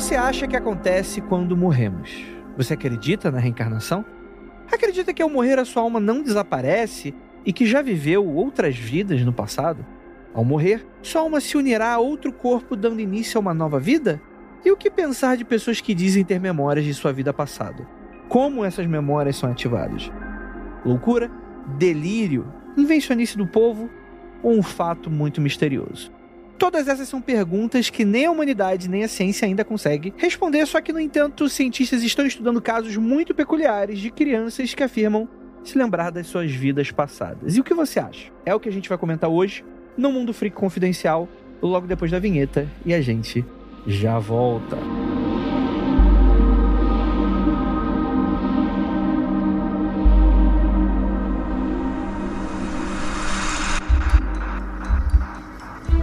você acha que acontece quando morremos? Você acredita na reencarnação? Acredita que ao morrer a sua alma não desaparece e que já viveu outras vidas no passado? Ao morrer, sua alma se unirá a outro corpo dando início a uma nova vida? E o que pensar de pessoas que dizem ter memórias de sua vida passada? Como essas memórias são ativadas? Loucura? Delírio? Invencionice do povo? Ou um fato muito misterioso? Todas essas são perguntas que nem a humanidade nem a ciência ainda consegue responder, só que, no entanto, cientistas estão estudando casos muito peculiares de crianças que afirmam se lembrar das suas vidas passadas. E o que você acha? É o que a gente vai comentar hoje no Mundo Freak Confidencial, logo depois da vinheta, e a gente já volta.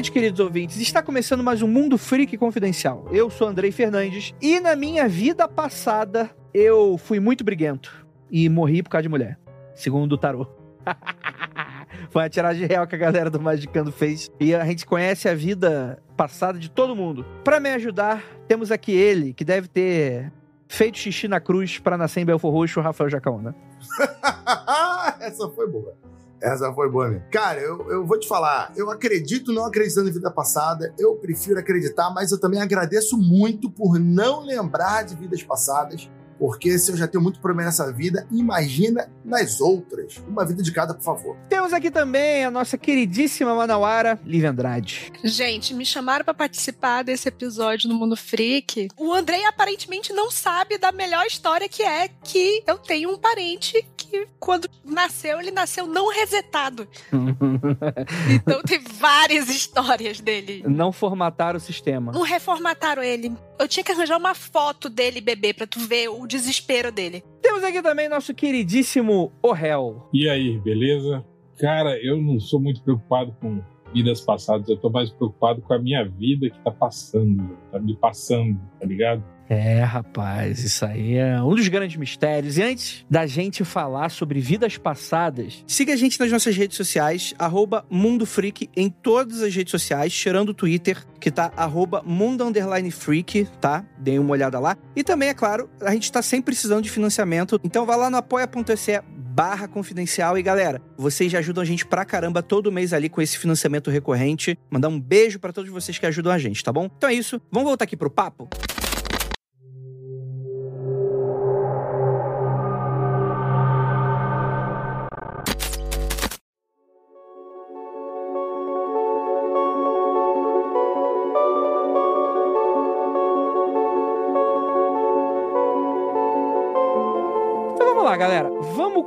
E noites, queridos ouvintes. Está começando mais um Mundo Freak Confidencial. Eu sou Andrei Fernandes e na minha vida passada eu fui muito briguento e morri por causa de mulher, segundo o tarô. Foi uma tiragem real que a galera do Magicando fez. E a gente conhece a vida passada de todo mundo. Para me ajudar, temos aqui ele, que deve ter feito xixi na cruz para nascer em Belfor Roxo, o Rafael Jacaúna. Essa foi boa. Essa foi boa mesmo. Cara, eu, eu vou te falar, eu acredito não acreditando em vida passada, eu prefiro acreditar, mas eu também agradeço muito por não lembrar de vidas passadas, porque se eu já tenho muito problema nessa vida, imagina nas outras. Uma vida de cada, por favor. Temos aqui também a nossa queridíssima Manauara, Lívia Andrade. Gente, me chamaram pra participar desse episódio no Mundo Freak. O Andrei aparentemente não sabe da melhor história que é que eu tenho um parente que, quando nasceu, ele nasceu não resetado. Então tem várias histórias dele. não formatar o sistema. Não reformataram ele. Eu tinha que arranjar uma foto dele bebê pra tu ver o desespero dele. Temos aqui também nosso queridíssimo Orel. E aí, beleza? Cara, eu não sou muito preocupado com vidas passadas, eu tô mais preocupado com a minha vida que tá passando, tá me passando, tá ligado? É, rapaz, isso aí é um dos grandes mistérios. E antes da gente falar sobre vidas passadas, siga a gente nas nossas redes sociais, arroba Mundo Freak, em todas as redes sociais, tirando o Twitter, que tá arroba Mundo Freak, tá? Deem uma olhada lá. E também, é claro, a gente tá sempre precisando de financiamento, então vá lá no apoia.se barra confidencial. E galera, vocês já ajudam a gente pra caramba todo mês ali com esse financiamento recorrente. Mandar um beijo pra todos vocês que ajudam a gente, tá bom? Então é isso, vamos voltar aqui pro papo?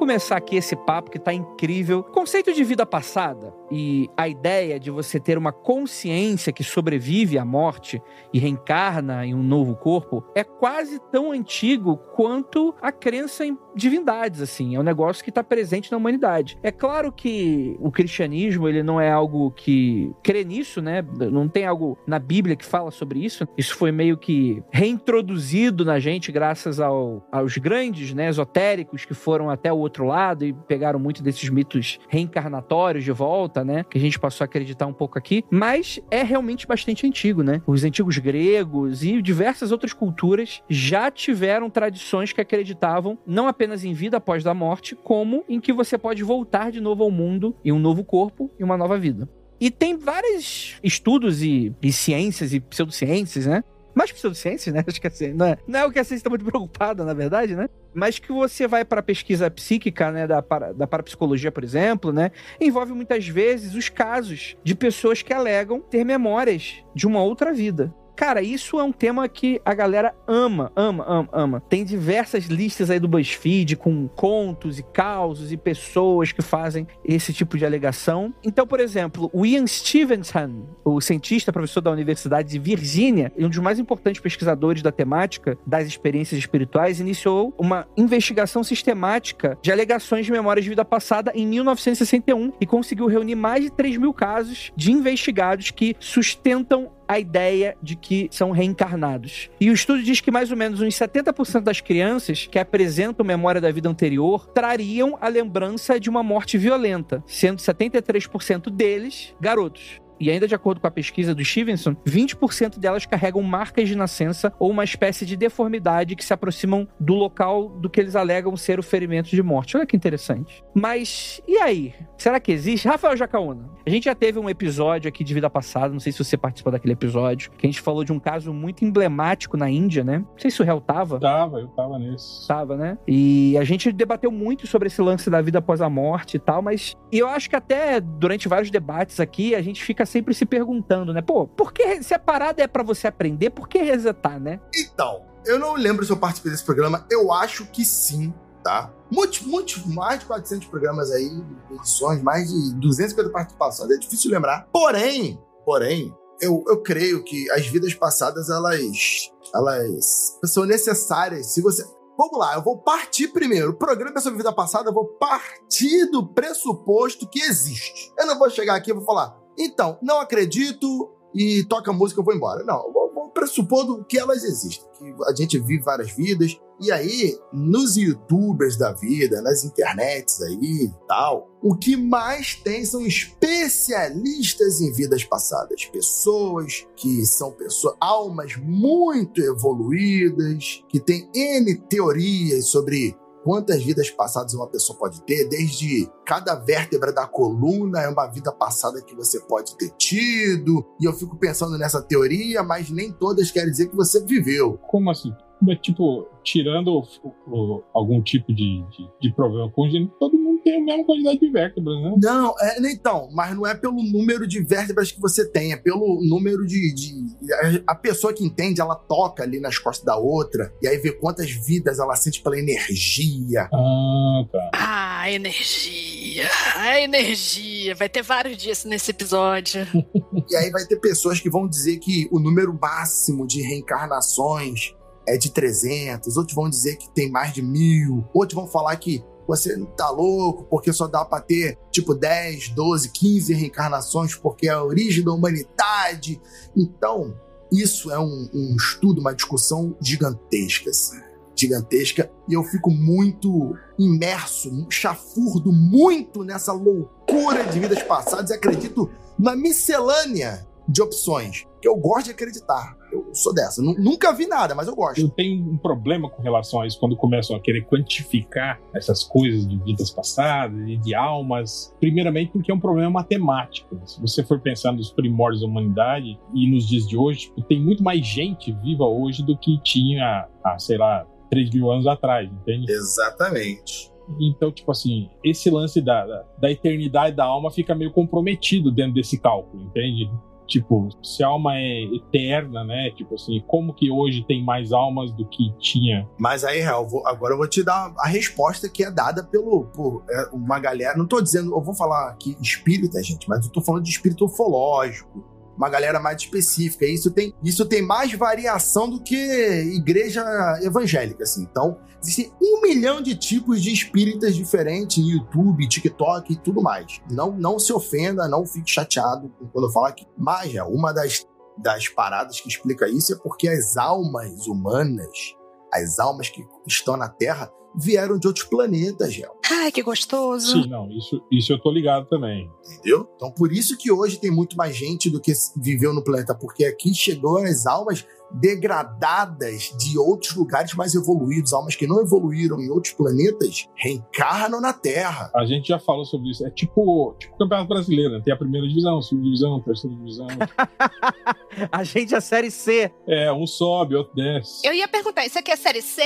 Começar aqui esse papo que tá incrível. Conceito de vida passada e a ideia de você ter uma consciência que sobrevive à morte e reencarna em um novo corpo é quase tão antigo quanto a crença em divindades, assim. É um negócio que tá presente na humanidade. É claro que o cristianismo, ele não é algo que crê nisso, né? Não tem algo na Bíblia que fala sobre isso. Isso foi meio que reintroduzido na gente graças ao- aos grandes, né, esotéricos que foram até o outro lado e pegaram muito desses mitos reencarnatórios de volta, né? Que a gente passou a acreditar um pouco aqui. Mas é realmente bastante antigo, né? Os antigos gregos e diversas outras culturas já tiveram tradições que acreditavam não apenas em vida após da morte, como em que você pode voltar de novo ao mundo em um novo corpo e uma nova vida. E tem vários estudos e, e ciências e pseudociências, né? Mais pseudociências, né? Acho que assim, não é, não é o que a ciência está muito preocupada, na verdade, né? Mas que você vai para a pesquisa psíquica, né? Da, para, da parapsicologia, por exemplo, né? Envolve muitas vezes os casos de pessoas que alegam ter memórias de uma outra vida. Cara, isso é um tema que a galera ama, ama, ama, ama. Tem diversas listas aí do BuzzFeed com contos e causos e pessoas que fazem esse tipo de alegação. Então, por exemplo, o Ian Stevenson, o cientista, professor da Universidade de Virgínia, e um dos mais importantes pesquisadores da temática das experiências espirituais, iniciou uma investigação sistemática de alegações de memórias de vida passada em 1961 e conseguiu reunir mais de 3 mil casos de investigados que sustentam a ideia de que são reencarnados. E o estudo diz que mais ou menos uns 70% das crianças que apresentam memória da vida anterior trariam a lembrança de uma morte violenta, sendo 73% deles garotos. E ainda de acordo com a pesquisa do Stevenson, 20% delas carregam marcas de nascença ou uma espécie de deformidade que se aproximam do local do que eles alegam ser o ferimento de morte. Olha que interessante. Mas e aí? Será que existe? Rafael Jacaúna, a gente já teve um episódio aqui de vida passada, não sei se você participou daquele episódio, que a gente falou de um caso muito emblemático na Índia, né? Não sei se o réu tava. Tava, eu tava nesse. Tava, né? E a gente debateu muito sobre esse lance da vida após a morte e tal, mas eu acho que até durante vários debates aqui, a gente fica sempre se perguntando, né? Pô, por que se a parada é para você aprender, por que resetar, né? Então, eu não lembro se eu participei desse programa, eu acho que sim, tá? Muitos, muitos, mais de 400 programas aí, edições, mais de 250 participações, é difícil lembrar. Porém, porém, eu, eu creio que as vidas passadas, elas, elas são necessárias. Se você, Vamos lá, eu vou partir primeiro. O programa é sobre vida passada, eu vou partir do pressuposto que existe. Eu não vou chegar aqui e vou falar, então, não acredito e toca música eu vou embora. Não, vou pressupondo que elas existem, que a gente vive várias vidas. E aí, nos youtubers da vida, nas internets aí e tal, o que mais tem são especialistas em vidas passadas. Pessoas que são pessoas, almas muito evoluídas, que têm N teorias sobre quantas vidas passadas uma pessoa pode ter, desde cada vértebra da coluna é uma vida passada que você pode ter tido. E eu fico pensando nessa teoria, mas nem todas querem dizer que você viveu. Como assim? Tipo, tirando o, o, algum tipo de, de, de problema congênito, todo tem a mesma quantidade de vértebras, né? Não, é, então, mas não é pelo número de vértebras que você tem, é pelo número de, de. a pessoa que entende, ela toca ali nas costas da outra, e aí vê quantas vidas ela sente pela energia. Ah, tá. Ah, energia. A energia. Vai ter vários dias nesse episódio. e aí vai ter pessoas que vão dizer que o número máximo de reencarnações é de 300, outros vão dizer que tem mais de mil, outros vão falar que você tá louco porque só dá para ter tipo 10, 12, 15 reencarnações porque é a origem da humanidade. Então, isso é um, um estudo, uma discussão gigantesca, assim, gigantesca, e eu fico muito imerso, chafurdo muito nessa loucura de vidas passadas e acredito na miscelânea de opções que eu gosto de acreditar. Eu sou dessa. Nunca vi nada, mas eu gosto. Eu tenho um problema com relação a isso quando começam a querer quantificar essas coisas de vidas passadas e de almas. Primeiramente, porque é um problema matemático. Se você for pensar nos primórdios da humanidade e nos dias de hoje, tipo, tem muito mais gente viva hoje do que tinha há, sei lá, 3 mil anos atrás, entende? Exatamente. Então, tipo assim, esse lance da, da, da eternidade da alma fica meio comprometido dentro desse cálculo, entende? Tipo, se a alma é eterna, né? Tipo assim, como que hoje tem mais almas do que tinha? Mas aí, Real, agora eu vou te dar a resposta que é dada pelo, por é, uma galera. Não tô dizendo, eu vou falar aqui espírita, gente, mas eu tô falando de espírito ufológico uma galera mais específica. Isso tem, isso tem mais variação do que igreja evangélica, assim. Então, existem um milhão de tipos de espíritas diferentes em YouTube, TikTok e tudo mais. Não, não se ofenda, não fique chateado quando eu falar que. Mas, é, uma das, das paradas que explica isso é porque as almas humanas, as almas que estão na Terra, vieram de outros planetas, Gel. Ai, que gostoso. Sim, não, isso, isso eu tô ligado também. Entendeu? Então, por isso que hoje tem muito mais gente do que viveu no planeta, porque aqui chegou as almas degradadas de outros lugares mais evoluídos, almas que não evoluíram em outros planetas, reencarnam na Terra. A gente já falou sobre isso. É tipo, tipo o Campeonato Brasileiro, né? Tem a primeira divisão, segunda divisão, terceira divisão. a gente é a Série C. É, um sobe, outro desce. Eu ia perguntar, isso aqui é Série C?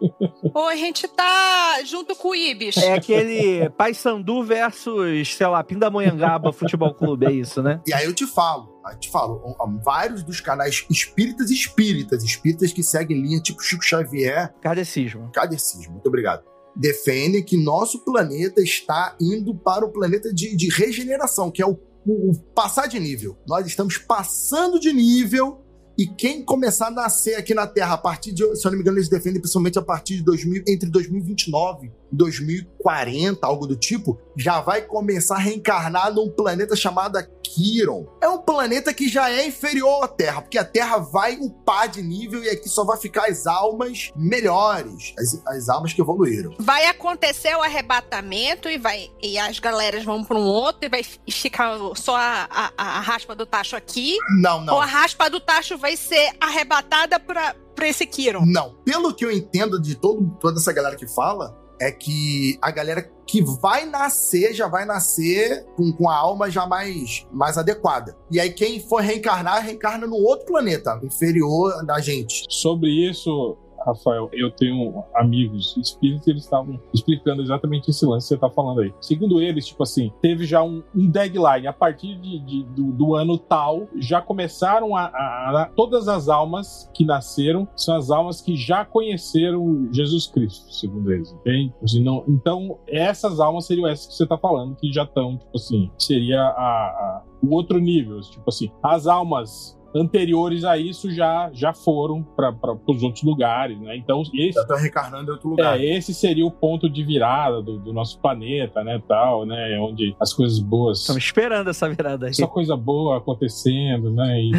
Ou a gente tá junto com o Ibis? É aquele Paysandu versus, sei lá, Pindamonhangaba Futebol Clube, é isso, né? E aí eu te falo, te falo, vários dos canais espíritas espíritas, espíritas que seguem linha tipo Chico Xavier. Kardecismo. Kardecismo, muito obrigado. Defendem que nosso planeta está indo para o planeta de, de regeneração, que é o, o, o passar de nível. Nós estamos passando de nível e quem começar a nascer aqui na Terra a partir de, se eu não me engano, eles defendem principalmente a partir de 2000, entre 2029 2040, algo do tipo, já vai começar a reencarnar num planeta chamado Kiron. É um planeta que já é inferior à Terra, porque a Terra vai upar de nível e aqui só vai ficar as almas melhores, as, as almas que evoluíram. Vai acontecer o arrebatamento e vai e as galeras vão para um outro e vai ficar só a, a, a raspa do tacho aqui. Não, não. Ou a raspa do tacho vai ser arrebatada para esse Kiron. Não. Pelo que eu entendo de todo, toda essa galera que fala, é que a galera que vai nascer já vai nascer com, com a alma já mais, mais adequada. E aí quem for reencarnar, reencarna num outro planeta inferior da gente. Sobre isso, Rafael, eu tenho amigos espíritos eles estavam explicando exatamente esse lance que você está falando aí. Segundo eles, tipo assim, teve já um, um deadline. A partir de, de do, do, ano tal, já começaram a, a, a, Todas as almas que nasceram são as almas que já conheceram Jesus Cristo, segundo eles, entende? Assim, não, então, essas almas seriam essas que você está falando, que já estão, tipo assim, seria a, o outro nível. Tipo assim, as almas anteriores a isso já, já foram para os outros lugares, né? Então esse já tá reencarnando em outro lugar. É, esse seria o ponto de virada do, do nosso planeta, né, tal, né, onde as coisas boas. Estamos esperando essa virada aí. Só coisa boa acontecendo, né? E...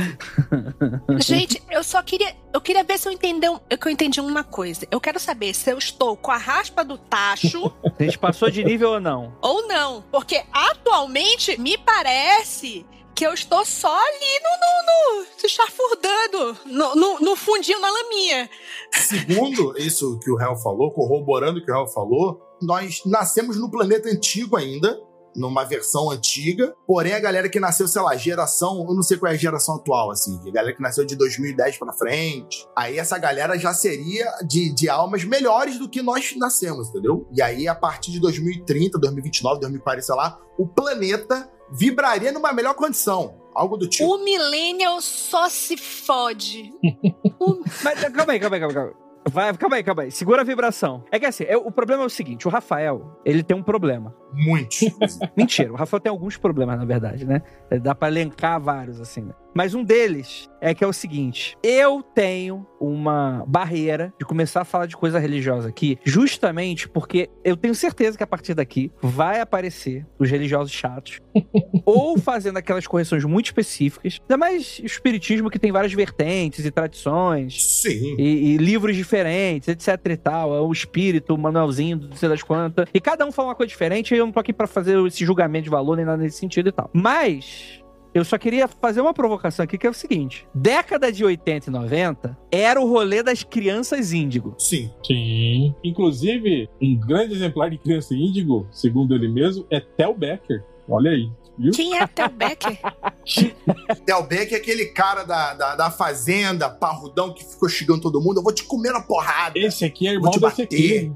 Gente, eu só queria, eu queria ver se eu entendi, que eu entendi uma coisa. Eu quero saber se eu estou com a raspa do tacho. a gente passou de nível ou não? Ou não, porque atualmente me parece que eu estou só ali no, no, no chafurdando, no, no, no, fundinho na laminha. Segundo isso que o Hel falou, corroborando o que o Hel falou, nós nascemos no planeta antigo ainda, numa versão antiga, porém a galera que nasceu, sei lá, geração, eu não sei qual é a geração atual, assim, a galera que nasceu de 2010 para frente, aí essa galera já seria de, de almas melhores do que nós nascemos, entendeu? E aí a partir de 2030, 2029, 2040, sei lá, o planeta vibraria numa melhor condição. Algo do tipo. O Millennial só se fode. Mas calma aí, calma aí, calma aí. Vai, calma aí, calma aí. Segura a vibração. É que assim, é, o problema é o seguinte: o Rafael, ele tem um problema. Muito. Mentira, o Rafael tem alguns problemas, na verdade, né? Dá pra elencar vários, assim, né? Mas um deles é que é o seguinte: eu tenho uma barreira de começar a falar de coisa religiosa aqui, justamente porque eu tenho certeza que a partir daqui vai aparecer os religiosos chatos, ou fazendo aquelas correções muito específicas, ainda mais o espiritismo que tem várias vertentes e tradições, Sim. E, e livros diferentes, etc e tal. É o espírito, o manuelzinho, não sei das quantas. E cada um fala uma coisa diferente, e eu não tô aqui pra fazer esse julgamento de valor nem nada nesse sentido e tal. Mas eu só queria fazer uma provocação aqui, que é o seguinte: década de 80 e 90 era o rolê das crianças índigo. Sim. Sim. Inclusive, um grande exemplar de criança índigo, segundo ele mesmo, é Tel Becker. Olha aí. Viu? Quem é Tel Becker? Tel Becker é aquele cara da, da, da, fazenda, parrudão, que ficou xingando todo mundo. Eu vou te comer na porrada. Esse aqui é irmão desse aqui.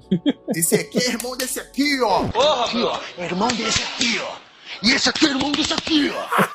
Esse aqui é irmão desse aqui, ó. Porra, aqui, ó. É irmão desse aqui, ó. E esse aqui é irmão desse aqui, ó.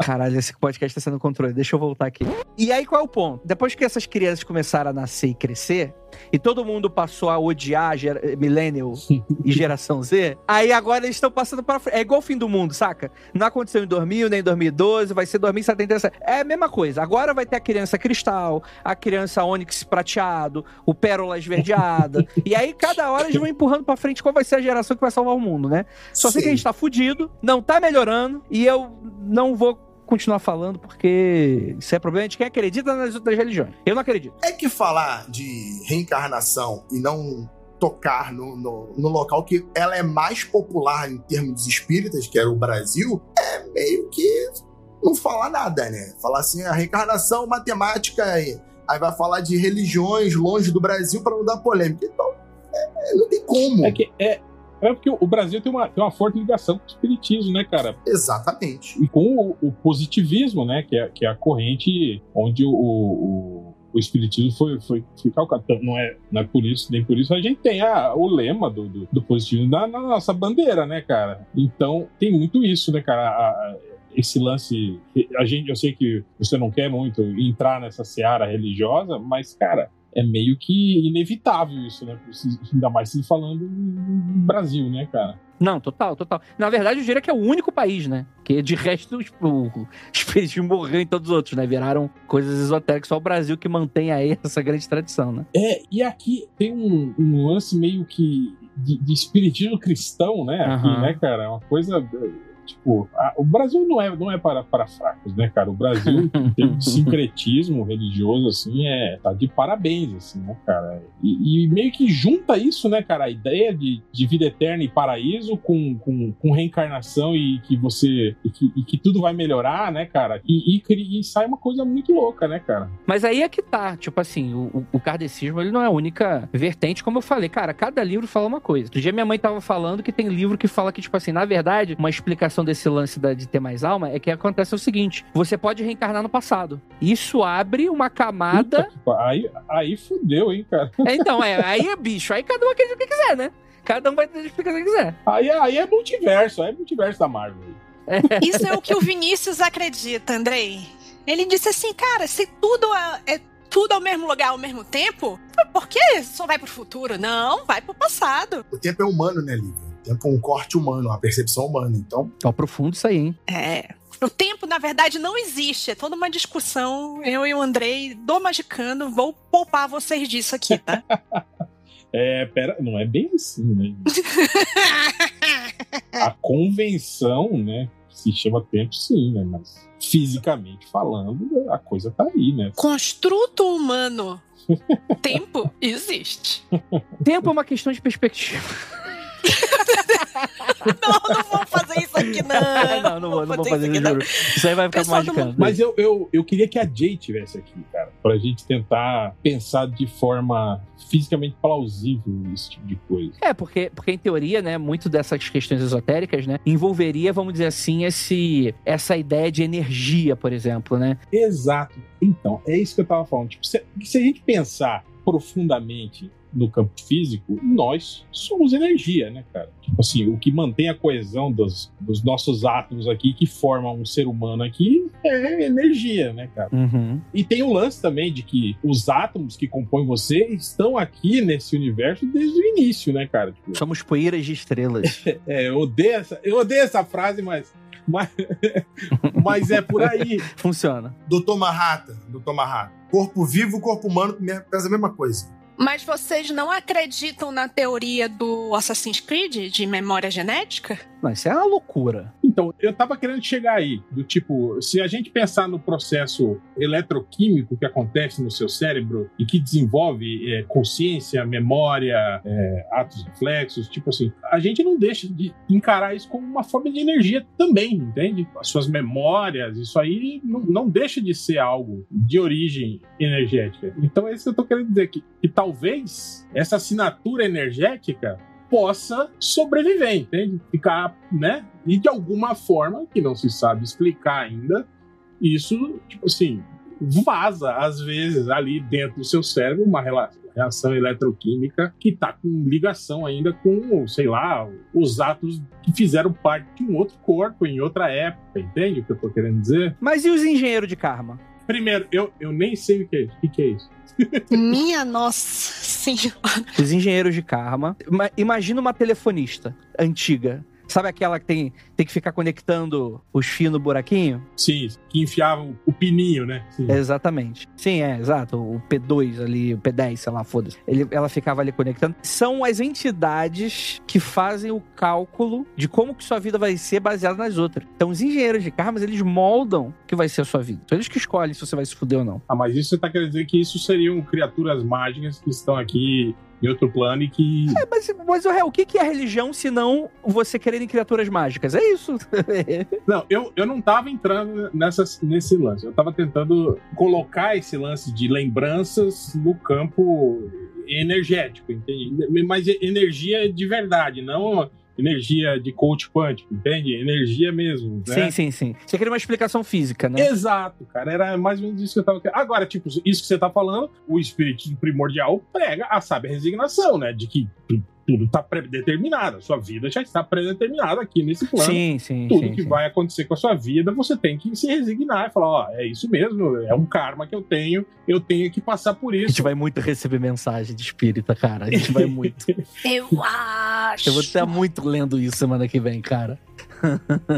Caralho, esse podcast tá sendo controle. Deixa eu voltar aqui. E aí, qual é o ponto? Depois que essas crianças começaram a nascer e crescer, e todo mundo passou a odiar a Millennial e Geração Z, aí agora eles estão passando para frente. É igual o fim do mundo, saca? Não aconteceu em 2000, nem em 2012, vai ser 2077. É a mesma coisa. Agora vai ter a criança cristal, a criança ônix prateado, o pérola esverdeada. e aí, cada hora eles vão empurrando para frente qual vai ser a geração que vai salvar o mundo, né? Só Sim. sei que a gente tá fudido, não tá melhorando, e eu não vou continuar falando porque isso é problema de quem acredita nas outras religiões. Eu não acredito. É que falar de reencarnação e não tocar no, no, no, local que ela é mais popular em termos espíritas, que é o Brasil, é meio que não falar nada, né? Falar assim, a reencarnação, matemática, aí, aí vai falar de religiões longe do Brasil para não dar polêmica. Então, é, não tem como. É que é, é porque o Brasil tem uma, tem uma forte ligação com o espiritismo, né, cara? Exatamente. E com o, o positivismo, né, que é, que é a corrente onde o, o, o espiritismo foi, foi, foi calcado. Então, não é, não é por isso, nem por isso a gente tem a, o lema do, do, do positivismo na, na, nossa bandeira, né, cara? Então, tem muito isso, né, cara? A, a, esse lance. A gente, eu sei que você não quer muito entrar nessa seara religiosa, mas, cara, é meio que inevitável isso, né? Ainda mais se falando no Brasil, né, cara? Não, total, total. Na verdade, eu diria que é o único país, né? Que de resto, tipo, os espíritos morreram em todos os outros, né? Viraram coisas esotéricas. Só o Brasil que mantém aí essa grande tradição, né? É, e aqui tem um, um lance meio que de, de espiritismo cristão, né? Aqui, Aham. né, cara? É uma coisa. Tipo, a- o Brasil não é, não é para, para fracos, né, cara? O Brasil, em termos de sincretismo religioso, assim, é, tá de parabéns, assim, né, cara? E, e meio que junta isso, né, cara? A ideia de, de vida eterna e paraíso com, com, com reencarnação e que você. E que, e que tudo vai melhorar, né, cara? E, e, e sai uma coisa muito louca, né, cara? Mas aí é que tá, tipo assim, o, o- o kardecismo ele não é a única vertente, como eu falei, cara, cada livro fala uma coisa. Outro dia minha mãe tava falando que tem livro que fala que, tipo assim, na verdade, uma explicação desse lance da- de ter mais alma é que acontece o seguinte: você pode reencarnar no passado. Isso abre uma camada. Puta Aí, aí fudeu, hein, cara? É, então, é, aí é bicho, aí cada um acredita o que quiser, né? Cada um vai ter a explicação que quiser. Aí, aí é multiverso, aí é multiverso da Marvel. Isso é o que o Vinícius acredita, Andrei. Ele disse assim, cara, se tudo é, é tudo ao mesmo lugar ao mesmo tempo, por que só vai pro futuro? Não, vai pro passado. O tempo é humano, né, Lívia? O tempo é um corte humano, uma percepção humana. Então, Ó, profundo isso aí, hein? É. O tempo, na verdade, não existe. É toda uma discussão. Eu e o Andrei, do Magicano, vou poupar vocês disso aqui, tá? É, pera, não é bem assim, né? A convenção, né? Se chama tempo, sim, né? Mas fisicamente falando, a coisa tá aí, né? Construto humano. Tempo existe. Tempo é uma questão de perspectiva. Não, não vamos fazer isso aqui, não. não, não vou, não vou isso fazer aqui, isso, não. juro. Isso aí vai ficar Pessoal do magicando. Mas eu, eu, eu queria que a Jay tivesse aqui, cara, pra gente tentar pensar de forma fisicamente plausível esse tipo de coisa. É, porque, porque em teoria, né, muito dessas questões esotéricas, né, envolveria, vamos dizer assim, esse, essa ideia de energia, por exemplo, né? Exato. Então, é isso que eu tava falando. Tipo, se, se a gente pensar profundamente no campo físico, nós somos energia, né, cara? Tipo assim, o que mantém a coesão dos, dos nossos átomos aqui, que formam um ser humano aqui, é energia, né, cara? Uhum. E tem o lance também de que os átomos que compõem você estão aqui nesse universo desde o início, né, cara? Tipo, Somos poeiras de estrelas. é, eu odeio essa, eu odeio essa frase, mas, mas, mas é por aí. Funciona. Doutor Marrata, Doutor Marrata. Corpo vivo, corpo humano, pensa a mesma coisa. Mas vocês não acreditam na teoria do Assassin's Creed de memória genética? Não, isso é uma loucura. Então, eu tava querendo chegar aí, do tipo, se a gente pensar no processo eletroquímico que acontece no seu cérebro e que desenvolve é, consciência, memória, é, atos reflexos, tipo assim, a gente não deixa de encarar isso como uma forma de energia também, entende? As suas memórias, isso aí não, não deixa de ser algo de origem energética. Então, é isso que eu tô querendo dizer, que, que talvez essa assinatura energética possa sobreviver, entende? Ficar, né? E de alguma forma, que não se sabe explicar ainda, isso, tipo assim, vaza, às vezes, ali dentro do seu cérebro, uma reação eletroquímica que tá com ligação ainda com, sei lá, os atos que fizeram parte de um outro corpo, em outra época, entende o que eu tô querendo dizer? Mas e os engenheiros de karma? Primeiro, eu, eu nem sei o que é. O que é isso? Minha nossa senhora. Os engenheiros de karma. Ima- Imagina uma telefonista antiga. Sabe aquela que tem, tem que ficar conectando os fios no buraquinho? Sim, que enfiavam o pininho, né? Sim. Exatamente. Sim, é, exato. O P2 ali, o P10, sei lá, foda-se. Ela ficava ali conectando. São as entidades que fazem o cálculo de como que sua vida vai ser baseada nas outras. Então, os engenheiros de karmas, eles moldam o que vai ser a sua vida. São eles que escolhem se você vai se fuder ou não. Ah, mas isso você tá querendo dizer que isso seriam criaturas mágicas que estão aqui em outro plano e que. É, mas, mas o, o que que é religião se não você querer em criaturas mágicas? É isso. Não, eu, eu não tava entrando nessa, nesse lance. Eu tava tentando colocar esse lance de lembranças no campo energético, entende? Mas energia de verdade, não energia de coach quântico, entende? Energia mesmo, né? Sim, sim, sim. Você queria uma explicação física, né? Exato, cara. Era mais ou menos isso que eu tava querendo. Agora, tipo, isso que você tá falando, o espírito primordial prega a sábia resignação, né? De que tudo está predeterminado. A sua vida já está predeterminada aqui nesse plano. Sim, sim. Tudo sim, que sim. vai acontecer com a sua vida, você tem que se resignar e falar: ó, é isso mesmo, é um karma que eu tenho, eu tenho que passar por A isso. gente vai muito receber mensagem de espírita, cara. A gente vai muito. Eu acho. Eu vou estar muito lendo isso semana que vem, cara.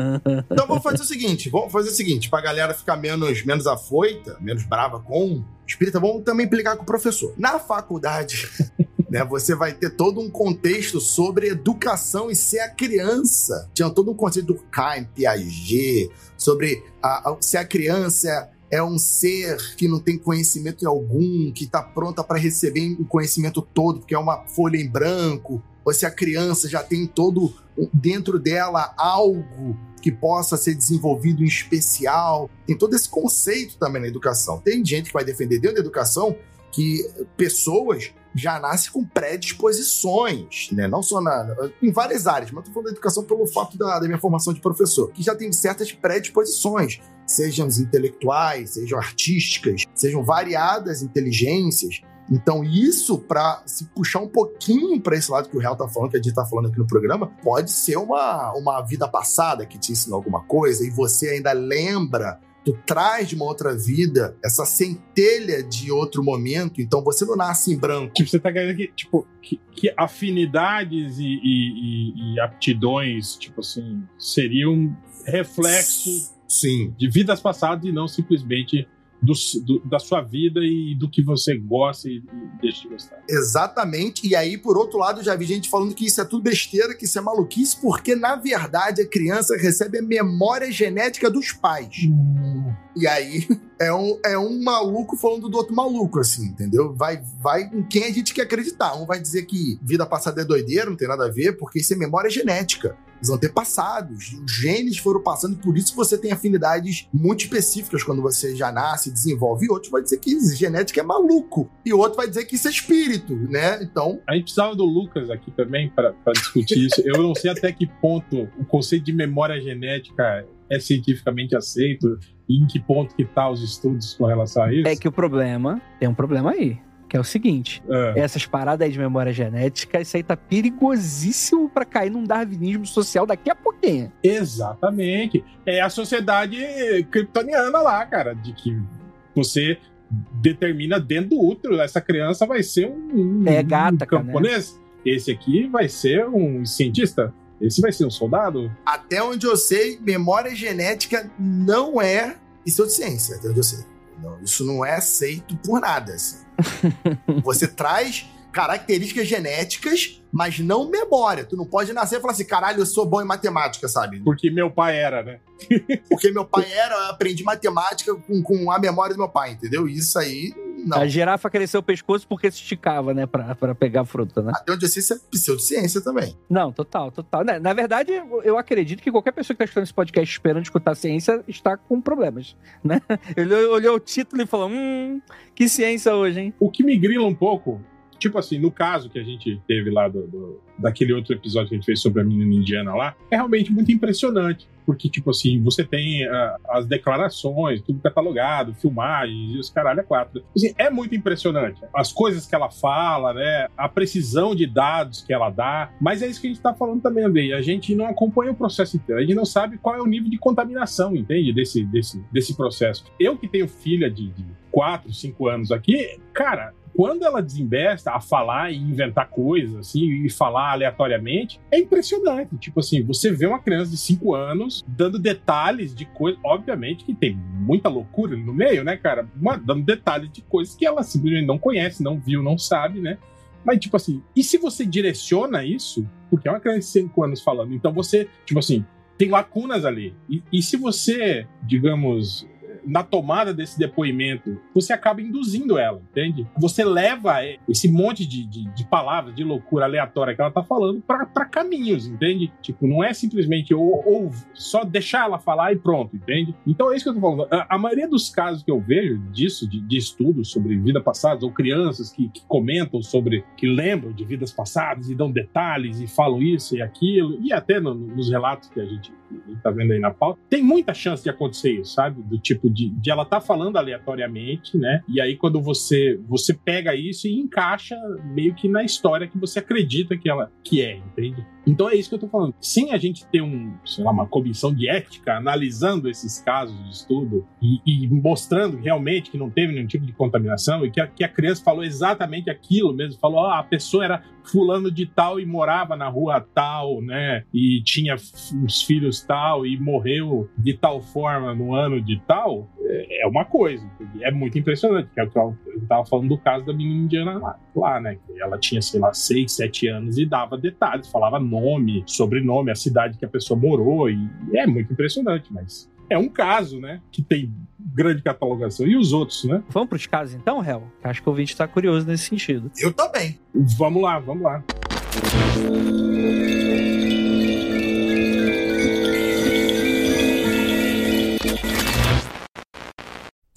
Então vamos fazer o seguinte: vamos fazer o seguinte, pra galera ficar menos, menos afoita, menos brava com o espírita, vamos também implicar com o professor. Na faculdade, né, você vai ter todo um contexto sobre educação e ser a criança. Tinha todo um conceito do Caim, Piaget, sobre a, a- se a criança é um ser que não tem conhecimento algum, que está pronta para receber o conhecimento todo, porque é uma folha em branco, ou se a criança já tem todo dentro dela algo que possa ser desenvolvido em especial. Tem todo esse conceito também na educação. Tem gente que vai defender dentro da educação que pessoas já nascem com predisposições, né? Não só na, em várias áreas, mas estou falando da educação pelo fato da, da minha formação de professor, que já tem certas predisposições, sejam intelectuais, sejam artísticas, sejam variadas inteligências. Então, isso, para se puxar um pouquinho para esse lado que o Real tá falando, que a gente tá falando aqui no programa, pode ser uma, uma vida passada que te ensinou alguma coisa e você ainda lembra, tu traz de uma outra vida essa centelha de outro momento, então você não nasce em branco. Tipo, você tá querendo que, tipo, que, que afinidades e, e- e- e aptidões, tipo assim, seriam reflexo Sim. de vidas passadas e não simplesmente do, do- da sua vida e do que você gosta e, e deixa de gostar. Exatamente. E aí, por outro lado, já vi gente falando que isso é tudo besteira, que isso é maluquice, porque, na verdade, a criança recebe a memória genética dos pais. E aí, é um, é um maluco falando do outro maluco, assim, entendeu? Vai, vai em quem a gente quer acreditar. Um vai dizer que vida passada é doideira, não tem nada a ver, porque isso é memória genética. Os antepassados, os genes foram passando, por isso você tem afinidades muito específicas quando você já nasce, desenvolve. E outro vai dizer que genética é maluco. E outro vai dizer que isso é espírito, né? Então, A gente precisava do Lucas aqui também para discutir isso. Eu não sei até que ponto o conceito de memória genética é cientificamente aceito e em que ponto que tá os estudos com relação a isso. É que o problema, tem um problema aí, que é o seguinte. Ah, Essas paradas aí de memória genética, isso aí tá perigosíssimo pra cair num darwinismo social daqui a pouquinho. exatamente. É a sociedade kryptoniana lá, cara, de que você determina dentro do útero, essa criança vai ser um, um, É gata, um camponês, esse aqui vai ser um cientista, esse vai ser um soldado. até onde eu sei, memória genética não é pseudociência, até onde eu sei. Não, isso não é aceito por nada. assim. Você traz características genéticas, mas não memória. Tu não pode nascer e falar assim, caralho, eu sou bom em matemática, sabe? Porque meu pai era, né? Porque meu pai era, eu aprendi matemática com, com a memória do meu pai, entendeu? Isso aí, não. A girafa cresceu o pescoço porque se esticava, né, pra, pra pegar a fruta, né? Até onde eu sei, isso é pseudociência também. Não, total, total. Na, na verdade, eu acredito que qualquer pessoa que tá escutando esse podcast esperando escutar ciência está com problemas, né? Ele olhou o título e falou, hum, que ciência hoje, hein? O que me grila um pouco, tipo assim, no caso que a gente teve lá do, do- daquele outro episódio que a gente fez sobre a menina indiana lá, é realmente muito impressionante. Porque, tipo assim, você tem ah, as declarações, tudo catalogado, filmagens e os caralho é quatro. Assim, é muito impressionante. As coisas que ela fala, né? A precisão de dados que ela dá. Mas é isso que a gente tá falando também, Andrei. A gente não acompanha o processo inteiro. A gente não sabe qual é o nível de contaminação, entende? Desse, desse, desse processo. Eu que tenho filha de, de 4, 5 anos aqui, cara, quando ela desembesta a falar e inventar coisas, assim, e falar aleatoriamente, é impressionante. Tipo assim, você vê uma criança de 5 anos dando detalhes de coisas. Obviamente que tem muita loucura no meio, né, cara? Dando detalhes de coisas que ela simplesmente não conhece, não viu, não sabe, né? Mas, tipo assim, e se você direciona isso? Porque é uma criança de 5 anos falando. Então você, tipo assim, tem lacunas ali. E, e se você, digamos, na tomada desse depoimento, você acaba induzindo ela, entende? Você leva esse monte de, de, de palavras, de loucura aleatória que ela tá falando pra caminhos, entende? Tipo, não é simplesmente ou, ou só deixar ela falar e pronto, entende? Então é isso que eu tô falando. A, a maioria dos casos que eu vejo disso, de, de estudos sobre vidas passadas, ou crianças que, que comentam sobre, que lembram de vidas passadas e dão detalhes e falam isso e aquilo, e até no- nos relatos que a gente, gente tá vendo aí na pauta, tem muita chance de acontecer isso, sabe? Do tipo de, de ela tá falando aleatoriamente, né? E aí quando você você pega isso e encaixa meio que na história que você acredita que ela que é, entende? Então é isso que eu tô falando. Sem a gente ter um, sei lá, uma comissão de ética analisando esses casos de estudo e, e mostrando realmente que não teve nenhum tipo de contaminação e que a, que a criança falou exatamente aquilo mesmo, falou, ah, a pessoa era fulano de tal e morava na rua tal, né? E tinha uns filhos tal e morreu de tal forma no ano de tal, é, é uma coisa. É muito impressionante. Que é eu tava falando do caso da menina indiana lá, lá, né? Ela tinha, sei lá, 6, 7 anos e dava detalhes, falava nome, sobrenome, a cidade que a pessoa morou, e é muito impressionante, mas é um caso, né? Que tem grande catalogação. E os outros, né? Vamos para os casos então, Hel? Acho que o ouvinte está curioso nesse sentido. Eu também. Vamos lá, vamos lá.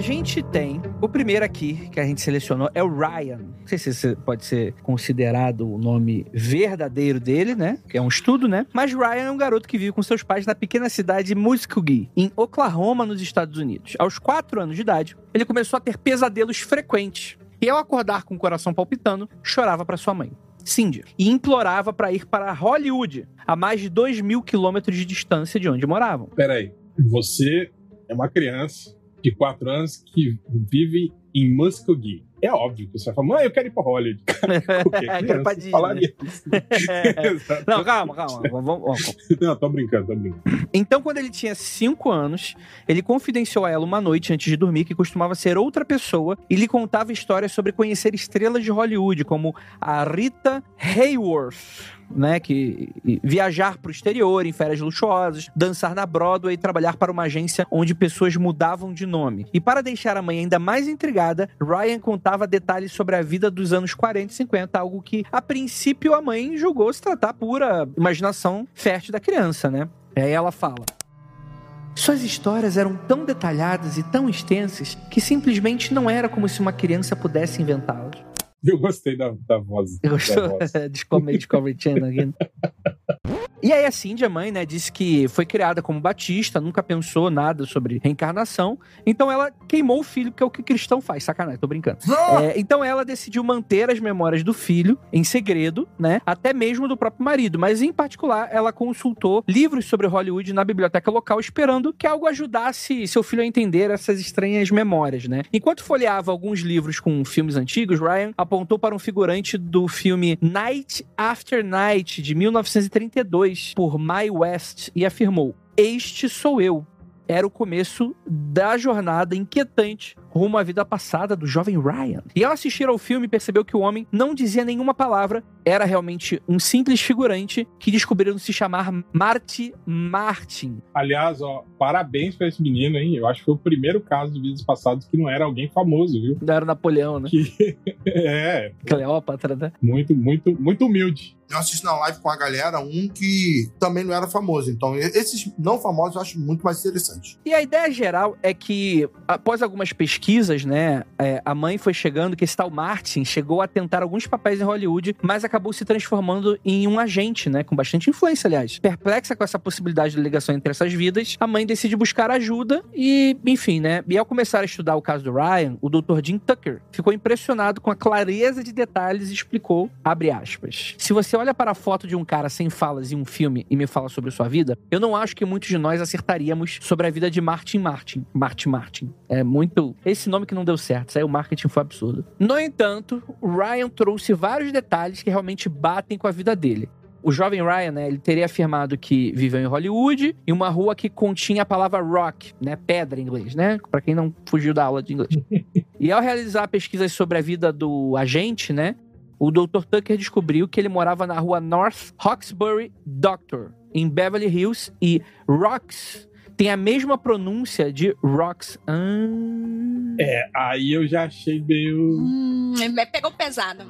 A gente tem o primeiro aqui que a gente selecionou é o Ryan. Não sei se pode ser considerado o nome verdadeiro dele, né? Que é um estudo, né? Mas Ryan é um garoto que vive com seus pais na pequena cidade de Muskogee, em Oklahoma, nos Estados Unidos. Aos quatro anos de idade, ele começou a ter pesadelos frequentes. E ao acordar com o coração palpitando, chorava para sua mãe. Cindy, e implorava para ir para Hollywood, a mais de 2 mil quilômetros de distância de onde moravam. Peraí, você é uma criança de 4 anos que vive em Muskogee. É óbvio que você vai falar, mãe, eu quero ir pra Hollywood. Qualquer Quero ir pra Disney. falaria isso. Exato. Não, calma, calma. Vamos- vamos- Não, tô brincando, tô brincando. Então, quando ele tinha 5 anos, ele confidenciou a ela uma noite antes de dormir que costumava ser outra pessoa e lhe contava histórias sobre conhecer estrelas de Hollywood, como a Rita Hayworth, né, que viajar para o exterior em férias luxuosas, dançar na Broadway e trabalhar para uma agência onde pessoas mudavam de nome. E para deixar a mãe ainda mais intrigada, Ryan contava detalhes sobre a vida dos anos 40 e 50, algo que a princípio a mãe julgou se tratar pura imaginação fértil da criança, né? E aí ela fala: Suas histórias eram tão detalhadas e tão extensas que simplesmente não era como se uma criança pudesse inventá-las. Eu gostei da, da voz. da Gostou? voz. Discovery, Discovery Channel aqui. E aí a Cindy, a mãe, né, disse que foi criada como batista, nunca pensou nada sobre reencarnação. Então ela queimou o filho, que é o que cristão faz. Sacanagem, tô brincando. É, então ela decidiu manter as memórias do filho em segredo, né? Até mesmo do próprio marido. Mas em particular, ela consultou livros sobre Hollywood na biblioteca local, esperando que algo ajudasse seu filho a entender essas estranhas memórias, né? Enquanto folheava alguns livros com filmes antigos, Ryan apontou para um figurante do filme Night After Night, de 1932, por Mae West, e afirmou: Este sou eu. Era o começo da jornada inquietante rumo à vida passada do jovem Ryan. E ao assistir ao filme, percebeu que o homem não dizia nenhuma palavra, era realmente um simples figurante que descobriram se chamar Marty Martin. Aliás, ó, parabéns pra esse menino, hein? Eu acho que foi o primeiro caso de vidas passadas que não era alguém famoso, viu? Não era Napoleão, né? Que é, Cleópatra, né? muito, muito, muito humilde. Eu assisti na live com a galera um que também não era famoso. Então, esses não famosos eu acho muito mais interessante. E a ideia geral é que, após algumas pesquisas, né, é, a mãe foi chegando que esse tal Martin chegou a tentar alguns papéis em Hollywood, mas acabou se transformando em um agente, né, com bastante influência, aliás. Perplexa com essa possibilidade de ligação entre essas vidas, a mãe decide buscar ajuda e, enfim, né, e ao começar a estudar o caso do Ryan, o Dr. Jim Tucker ficou impressionado com a clareza de detalhes e explicou, abre aspas, se você olha para a foto de um cara sem falas em um filme e me fala sobre sua vida, eu não acho que muitos de nós acertaríamos sobre a vida de Martin Martin. Martin Martin. É muito. Esse nome que não deu certo. Isso aí o marketing foi absurdo. No entanto, Ryan trouxe vários detalhes que realmente batem com a vida dele. O jovem Ryan, né, ele teria afirmado que viveu em Hollywood, em uma rua que continha a palavra rock, né, pedra em inglês, né, para quem não fugiu da aula de inglês. e ao realizar pesquisas sobre a vida do agente, né, o Dr. Tucker descobriu que ele morava na rua North Hawkesbury Doctor, em Beverly Hills, e Rocks tem a mesma pronúncia de Rocks. Ah. É, aí eu já achei meio. Hum, pegou pesado.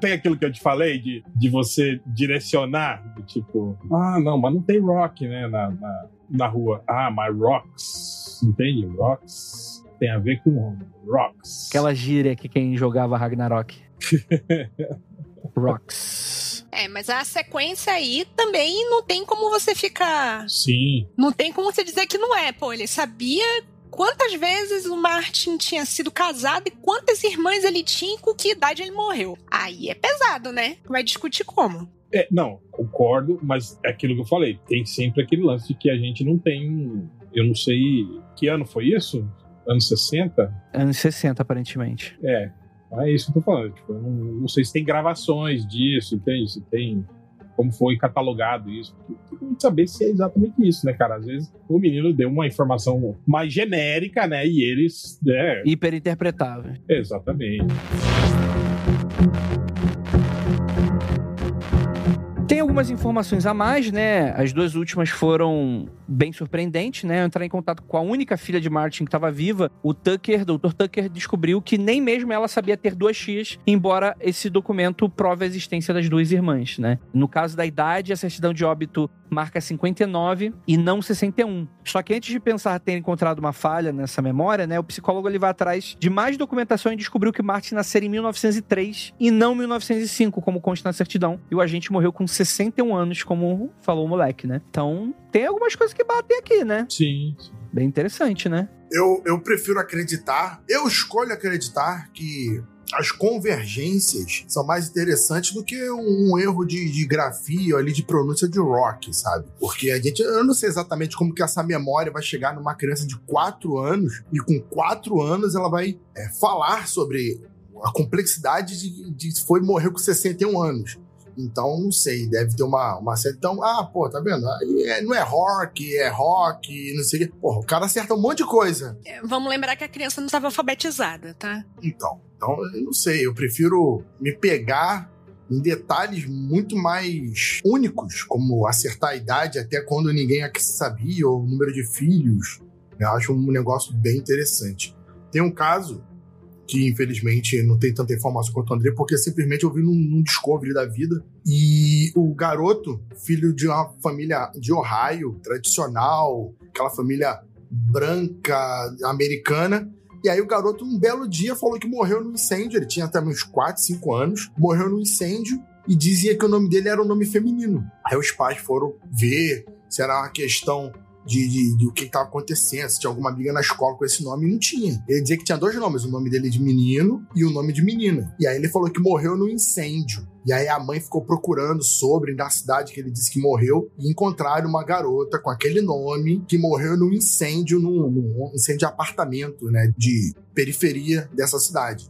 Tem aquilo que eu te falei de, de você direcionar, tipo, ah, não, mas não tem rock, né, na, na, na rua. Ah, mas rocks. Entende? Rocks tem a ver com rocks. Aquela gíria que quem jogava Ragnarok. rocks. É, mas a sequência aí também não tem como você ficar. Sim. Não tem como você dizer que não é. Pô, ele sabia quantas vezes o Martin tinha sido casado e quantas irmãs ele tinha e com que idade ele morreu. Aí é pesado, né? Vai discutir como. É, não, concordo, mas é aquilo que eu falei. Tem sempre aquele lance de que a gente não tem. Eu não sei. Que ano foi isso? Anos 60? Anos 60, aparentemente. É, é isso que eu tô falando. Tipo, eu não, não, sei se tem gravações disso, entende? Se tem. Como foi catalogado isso. Tem que saber se é exatamente isso, né, cara? Às vezes o menino deu uma informação mais genérica, né? E eles. Né? Hiperinterpretável. Exatamente. Tem algumas informações a mais, né? As duas últimas foram bem surpreendentes, né? Entrar em contato com a única filha de Martin que estava viva, o Tucker, Dr. Tucker, descobriu que nem mesmo ela sabia ter duas tias, embora esse documento prove a existência das duas irmãs, né? No caso da idade, a certidão de óbito marca 59 e não 61. Só que antes de pensar ter encontrado uma falha nessa memória, né, o psicólogo ele vai atrás de mais documentação e descobriu que Martin nasceu em 1903 e não 1905, como consta na certidão. E o agente morreu com 61 anos, como falou o moleque, né? Então, tem algumas coisas que batem aqui, né? Sim. sim. Bem interessante, né? Eu, eu prefiro acreditar, eu escolho acreditar que as convergências são mais interessantes do que um, um erro de, de grafia ali de pronúncia de rock, sabe? Porque a gente, eu não sei exatamente como que essa memória vai chegar numa criança de 4 anos e com 4 anos ela vai é, falar sobre a complexidade de, de foi morrer com 61 anos. Então, não sei, deve ter uma, uma série. Então, ah, pô, tá vendo? É, não é rock, é rock, não sei o quê. Porra, o cara acerta um monte de coisa. É, vamos lembrar que a criança não estava alfabetizada, tá? Então, então, eu não sei, eu prefiro me pegar em detalhes muito mais únicos, como acertar a idade até quando ninguém aqui sabia, ou o número de filhos. Eu acho um negócio bem interessante. Tem um caso que infelizmente não tem tanta informação quanto o André, porque simplesmente eu vi num, num Discovery da vida. E o garoto, filho de uma família de Ohio, tradicional, aquela família branca americana. E aí o garoto, um belo dia, falou que morreu no incêndio. Ele tinha até uns 4, 5 anos. Morreu no incêndio e dizia que o nome dele era um nome feminino. Aí os pais foram ver se era uma questão de, de, de o que estava acontecendo, se tinha alguma amiga na escola com esse nome, não tinha. Ele dizia que tinha dois nomes, o nome dele de menino e o nome de menina. E aí ele falou que morreu no incêndio. E aí a mãe ficou procurando sobre na cidade que ele disse que morreu e encontraram uma garota com aquele nome que morreu num incêndio, num, num incêndio de apartamento, né, de periferia dessa cidade.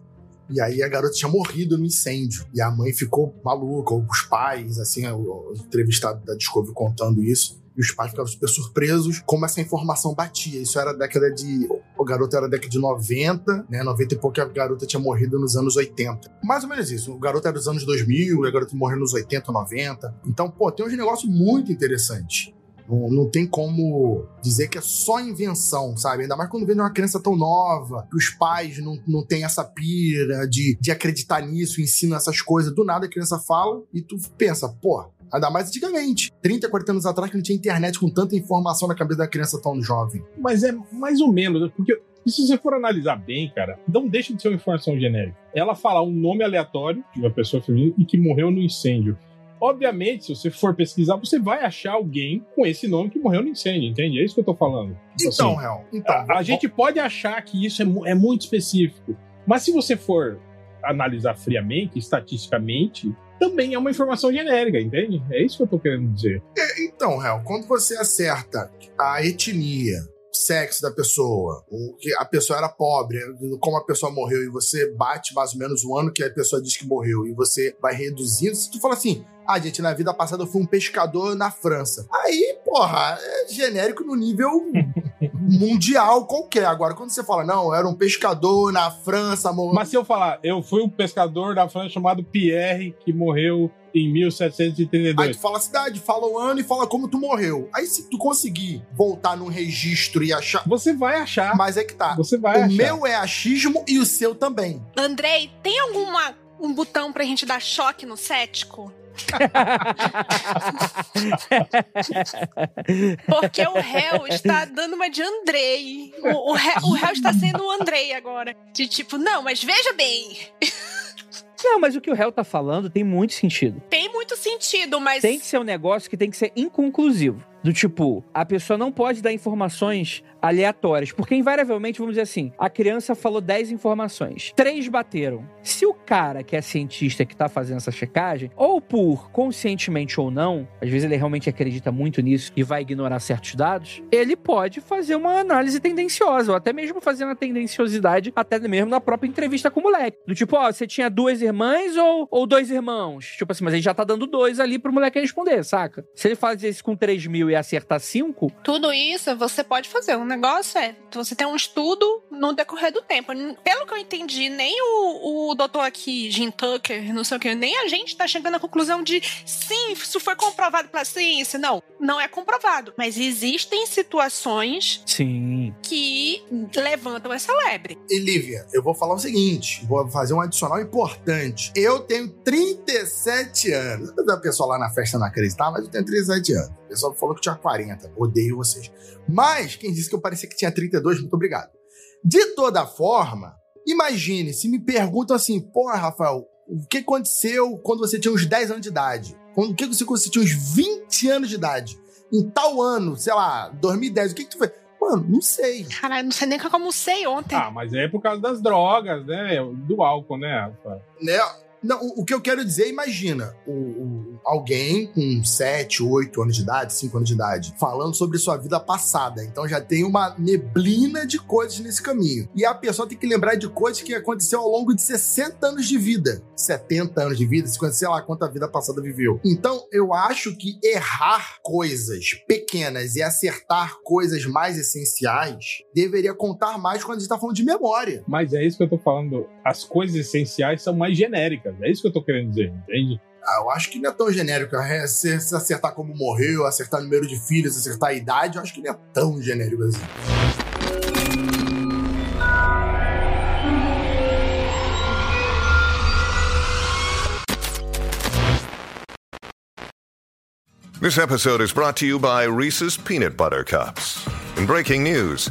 E aí a garota tinha morrido no incêndio. E a mãe ficou maluca, ou os pais, assim, o entrevistado da Discovery contando isso. E os pais ficavam super surpresos como essa informação batia. Isso era década de. O garoto era década de 90, né? 90 e pouco a garota tinha morrido nos anos 80. Mais ou menos isso. O garoto era dos anos 2000, a garota morreu nos 80, 90. Então, pô, tem uns negócios muito interessantes. Não, não, tem como dizer que é só invenção, sabe? Ainda mais quando vem uma criança tão nova, que os pais não, não têm essa pira de, de acreditar nisso, ensinam essas coisas. Do nada a criança fala e tu pensa, pô, Ainda mais antigamente. 30, 40 anos atrás que não tinha internet com tanta informação na cabeça da criança tão jovem. Mas é mais ou menos, porque se você for analisar bem, cara, não deixa de ser uma informação genérica. Ela falar um nome aleatório de uma pessoa feminina e que morreu no incêndio. Obviamente, se você for pesquisar, você vai achar alguém com esse nome que morreu no incêndio, entende? É isso que eu tô falando. Tipo então, assim, então, a, a gente pode achar que isso é, é muito específico. Mas se você for analisar friamente, estatisticamente, também é uma informação genérica, entende? É isso que eu tô querendo dizer. É, então, Hel, quando você acerta a etnia, sexo da pessoa, o que a pessoa era pobre, como a pessoa morreu e você bate mais ou menos o ano que a pessoa diz que morreu e você vai reduzindo, se tu fala assim, ah, gente, na vida passada eu fui um pescador na França. Aí, porra, é genérico no nível mundial qualquer. Agora, quando você fala, não, era um pescador na França, morreu. Mas se eu falar, eu fui um pescador na França chamado Pierre, que morreu em 1732. Aí tu fala a cidade, fala o ano e fala como tu morreu. Aí se tu conseguir voltar num registro e achar. Você vai achar. Mas é que tá. Você vai o achar. meu é achismo e o seu também. Andrei, tem alguma um botão pra gente dar choque no cético? Porque o réu está dando uma de Andrei. O, o, réu, o réu está sendo o Andrei agora. De tipo, não, mas veja bem. Não, mas o que o réu tá falando tem muito sentido. Tem muito sentido, mas. Tem que ser um negócio que tem que ser inconclusivo. Do tipo, a pessoa não pode dar informações aleatórias, porque invariavelmente, vamos dizer assim, a criança falou 10 informações, três bateram. Se o cara que é cientista que tá fazendo essa checagem, ou por conscientemente ou não, às vezes ele realmente acredita muito nisso e vai ignorar certos dados, ele pode fazer uma análise tendenciosa, ou até mesmo fazer uma tendenciosidade, até mesmo na própria entrevista com o moleque. Do tipo, ó, você tinha duas irmãs ou, ou dois irmãos? Tipo assim, mas ele já tá dando dois ali pro moleque responder, saca? Se ele fazer isso com 3 mil e acertar 5, Tudo isso você pode fazer. O negócio é você ter um estudo no decorrer do tempo. Pelo que eu entendi, nem o, o doutor aqui, Jim Tucker, não sei o que, nem a gente tá chegando à conclusão de sim, isso foi comprovado pela ciência. Não, não é comprovado. Mas existem situações sim. que levantam essa lebre. E Lívia, eu vou falar o seguinte: vou fazer um adicional importante. Eu tenho 37 anos. A pessoa lá na festa não acreditar, mas eu tenho 37 anos. O pessoal falou que tinha 40. Odeio vocês. Mas quem disse que eu parecia que tinha 32, muito obrigado. De toda forma, imagine se me perguntam assim: pô, Rafael, o que aconteceu quando você tinha uns 10 anos de idade? Quando, o que você quando você tinha uns 20 anos de idade? Em tal ano, sei lá, 2010, o que, que tu fez? Mano, não sei. Caralho, não sei nem o que eu almocei ontem. Ah, mas é por causa das drogas, né? Do álcool, né, Rafa? Né? Não, o, o que eu quero dizer, imagina, o, o- alguém com 7, 8 anos de idade, 5 anos de idade, falando sobre sua vida passada. Então já tem uma neblina de coisas nesse caminho. E a pessoa tem que lembrar de coisas que aconteceu ao longo de 60 anos de vida. 70 anos de vida, 50, sei lá quanta vida passada viveu. Então, eu acho que errar coisas pequenas e acertar coisas mais essenciais deveria contar mais quando a gente tá falando de memória. Mas é isso que eu tô falando. As coisas essenciais são mais genéricas. É isso que eu tô querendo dizer, entende? Ah, eu acho que não é tão genérico. É, Se se acertar como morreu, acertar número de filhos, acertar a idade, eu acho que não é tão genérico assim. This episode is brought to you by Reese's Peanut Butter Cups. In breaking news,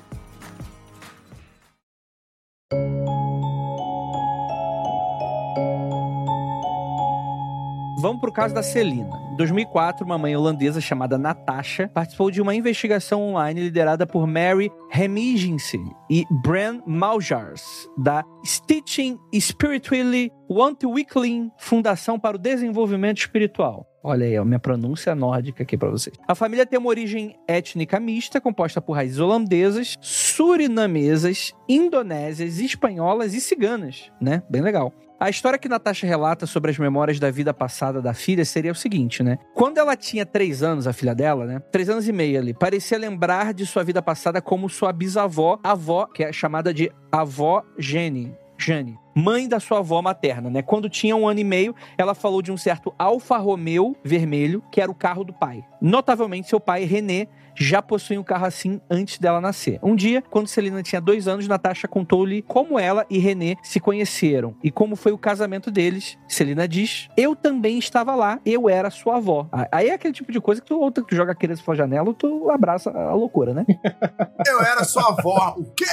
Vamos pro caso da Celina. Em 2004, uma mãe holandesa chamada Natasha participou de uma investigação online liderada por Mary Remiginsen e Bran Maljars, da Stitching Spiritually Ontwikkeling Fundação para o Desenvolvimento Espiritual. Olha aí, a minha pronúncia nórdica aqui pra vocês. A família tem uma origem étnica mista, composta por raízes holandesas, surinamesas, indonésias, espanholas e ciganas, né? Bem legal. A história que Natasha relata sobre as memórias da vida passada da filha seria o seguinte, né? Quando ela tinha três anos, a filha dela, né? Três anos e meio ali, parecia lembrar de sua vida passada como sua bisavó, avó, que é chamada de avó Jenny. Jane, mãe da sua avó materna, né? Quando tinha um ano e meio, ela falou de um certo Alfa Romeo vermelho, que era o carro do pai. Notavelmente, seu pai, René, já possuía um carro assim antes dela nascer. Um dia, quando Celina tinha dois anos, Natasha contou-lhe como ela e René se conheceram e como foi o casamento deles. Celina diz: Eu também estava lá, eu era sua avó. Aí é aquele tipo de coisa que tu, ou tu joga a criança pela janela ou tu abraça a loucura, né? Eu era sua avó. O quê?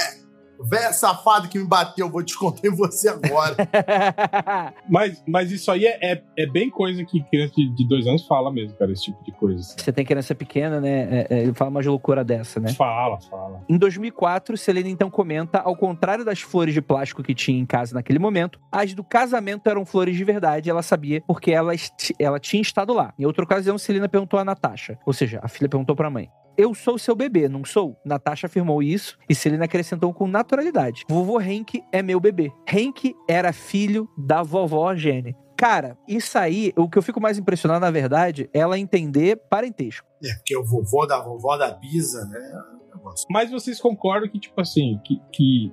Véia safado que me bateu, vou descontar em você agora. Mas, mas isso aí é, é, é bem coisa que criança de, de dois anos fala mesmo, cara, esse tipo de coisa. assim. Você tem criança pequena, né? É, é, ele fala uma loucura dessa, né? Fala, fala. Em 2004, Selena então comenta, ao contrário das flores de plástico que tinha em casa naquele momento, as do casamento eram flores de verdade, ela sabia porque ela, ela tinha estado lá. Em outra ocasião, Selena perguntou a Natasha, ou seja, a filha perguntou pra mãe. Eu sou seu bebê, não sou? Natasha afirmou isso e Selena acrescentou com naturalidade. Vovô Henk é meu bebê. Henk era filho da vovó Jenny. Cara, isso aí, o que eu fico mais impressionado, na verdade, é ela entender parentesco. É, porque o vovô da vovó da Bisa, né? é. Mas vocês concordam que, tipo assim, que, que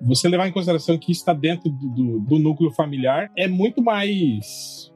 você levar em consideração que isso está dentro do, do, do núcleo familiar é muito mais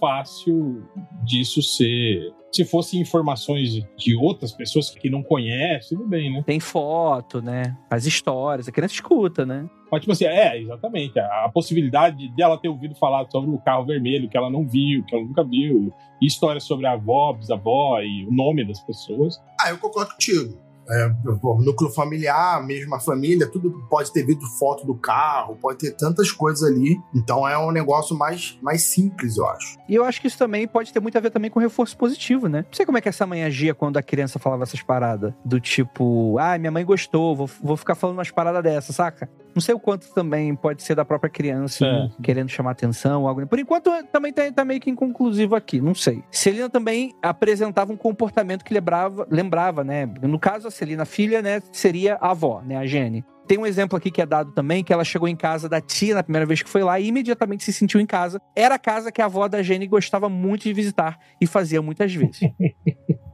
fácil disso ser. Se fossem informações de- outras pessoas que não conhecem, tudo bem, né? Tem foto, né? As histórias, a criança escuta, né? Mas, tipo assim, é, exatamente. A, a possibilidade dela ter ouvido falar sobre o carro vermelho que ela não viu, que ela nunca viu, e histórias sobre a avó, bisavó e o nome das pessoas. Ah, eu concordo contigo. É, núcleo familiar, mesma família, tudo pode ter visto foto do carro, pode ter tantas coisas ali. Então é um negócio mais, mais simples, eu acho. E eu acho que isso também pode ter muito a ver também com reforço positivo, né? Não sei como é que essa mãe agia quando a criança falava essas paradas. Do tipo, ah, minha mãe gostou, vou, vou ficar falando umas paradas dessas, saca? Não sei o quanto também pode ser da própria criança É. querendo chamar atenção, algo. Por enquanto, também tá, tá meio que inconclusivo aqui, não sei. Celina também apresentava um comportamento que lembrava, lembrava, né? No caso, a Celina, filha, né, seria a avó, né, a Jenny. Tem um exemplo aqui que é dado também, que ela chegou em casa da tia na primeira vez que foi lá e imediatamente se sentiu em casa. Era a casa que a avó da Jenny gostava muito de visitar e fazia muitas vezes.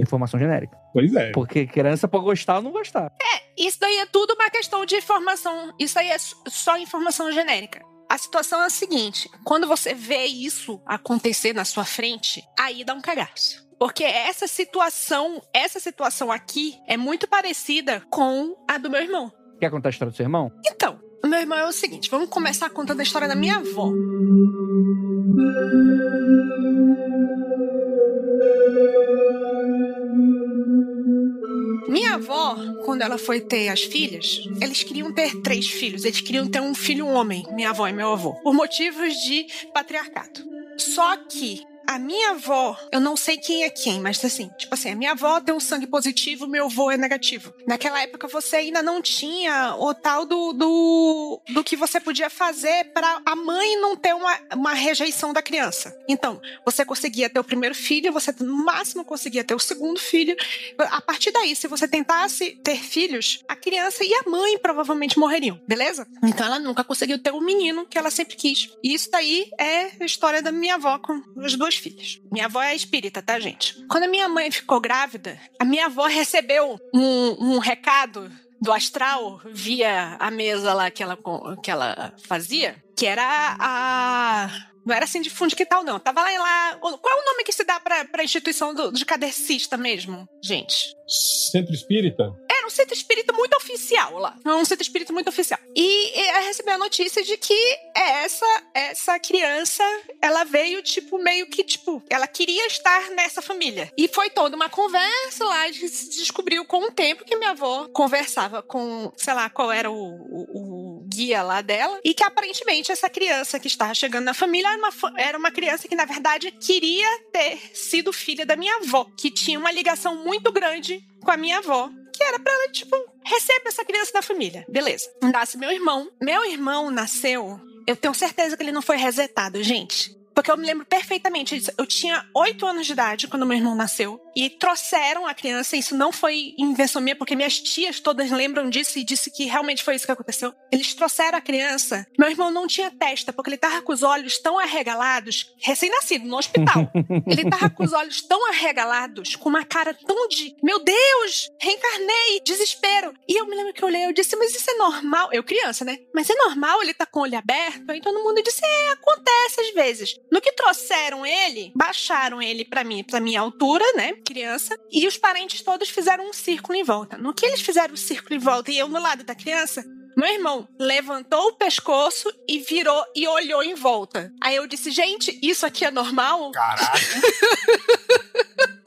Informação genérica. Pois é. Porque criança pode gostar ou não gostar. Isso daí é tudo uma questão de informação. Isso aí é só informação genérica. A situação é a seguinte: quando você vê isso acontecer na sua frente, aí dá um cagaço. Porque essa situação, essa situação aqui é muito parecida com a do meu irmão. Quer contar a história do seu irmão? Então, meu irmão é o seguinte: vamos começar contando a história da minha avó. Minha avó, quando ela foi ter as filhas, eles queriam ter três filhos. Eles queriam ter um filho homem, minha avó e meu avô, por motivos de patriarcado. Só que a minha avó, eu não sei quem é quem, mas assim, tipo assim, a minha avó tem um sangue positivo, meu avô é negativo. Naquela época você ainda não tinha o tal do, do, do que você podia fazer para a mãe não ter uma, uma rejeição da criança. Então, você conseguia ter o primeiro filho, você no máximo conseguia ter o segundo filho. A partir daí, se você tentasse ter filhos, a criança e a mãe provavelmente morreriam, beleza? Então ela nunca conseguiu ter o menino que ela sempre quis. E isso daí é a história da minha avó com as duas filhas. Minha avó é espírita, tá, gente? Quando a minha mãe ficou grávida, a minha avó recebeu um, um recado do astral via a mesa lá que ela, que ela fazia, que era a. Não era assim de fundo que tal, não. Tava lá em lá. Qual é o nome que se dá pra, pra instituição do, de cadecista mesmo, gente? Centro espírita? Um centro espírita muito oficial lá. É um centro espírita muito oficial. E eu recebi a notícia de que essa essa criança, ela veio, tipo, meio que, tipo, ela queria estar nessa família. E foi toda uma conversa lá, de se descobriu com o tempo que minha avó conversava com, sei lá, qual era o, o- o guia lá dela. E que aparentemente essa criança que estava chegando na família era uma, era uma criança que, na verdade, queria ter sido filha da minha avó, que tinha uma ligação muito grande com a minha avó, que era pra ela, tipo, recebe essa criança da família. Beleza. Nasce meu irmão. Meu irmão nasceu. Eu tenho certeza que ele não foi resetado, gente. Porque eu me lembro perfeitamente disso. Eu tinha oito anos de idade quando meu irmão nasceu. E trouxeram a criança. Isso não foi invenção minha, porque minhas tias todas lembram disso e disse que realmente foi isso que aconteceu. Eles trouxeram a criança. Meu irmão não tinha testa, porque ele tava com os olhos tão arregalados, recém-nascido, no hospital. Ele tava com os olhos tão arregalados, com uma cara tão de meu Deus, reencarnei, desespero. E eu me lembro que eu olhei, eu disse, mas isso é normal? Eu criança, né? Mas é normal ele tá com o olho aberto? Aí todo mundo disse, é, acontece às vezes. No que trouxeram ele, baixaram ele pra mim, pra minha altura, né, criança e os parentes todos fizeram um círculo em volta. No que eles fizeram o um círculo em volta e eu no lado da criança, meu irmão levantou o pescoço e virou e olhou em volta. Aí eu disse, gente, isso aqui é normal? Caralho.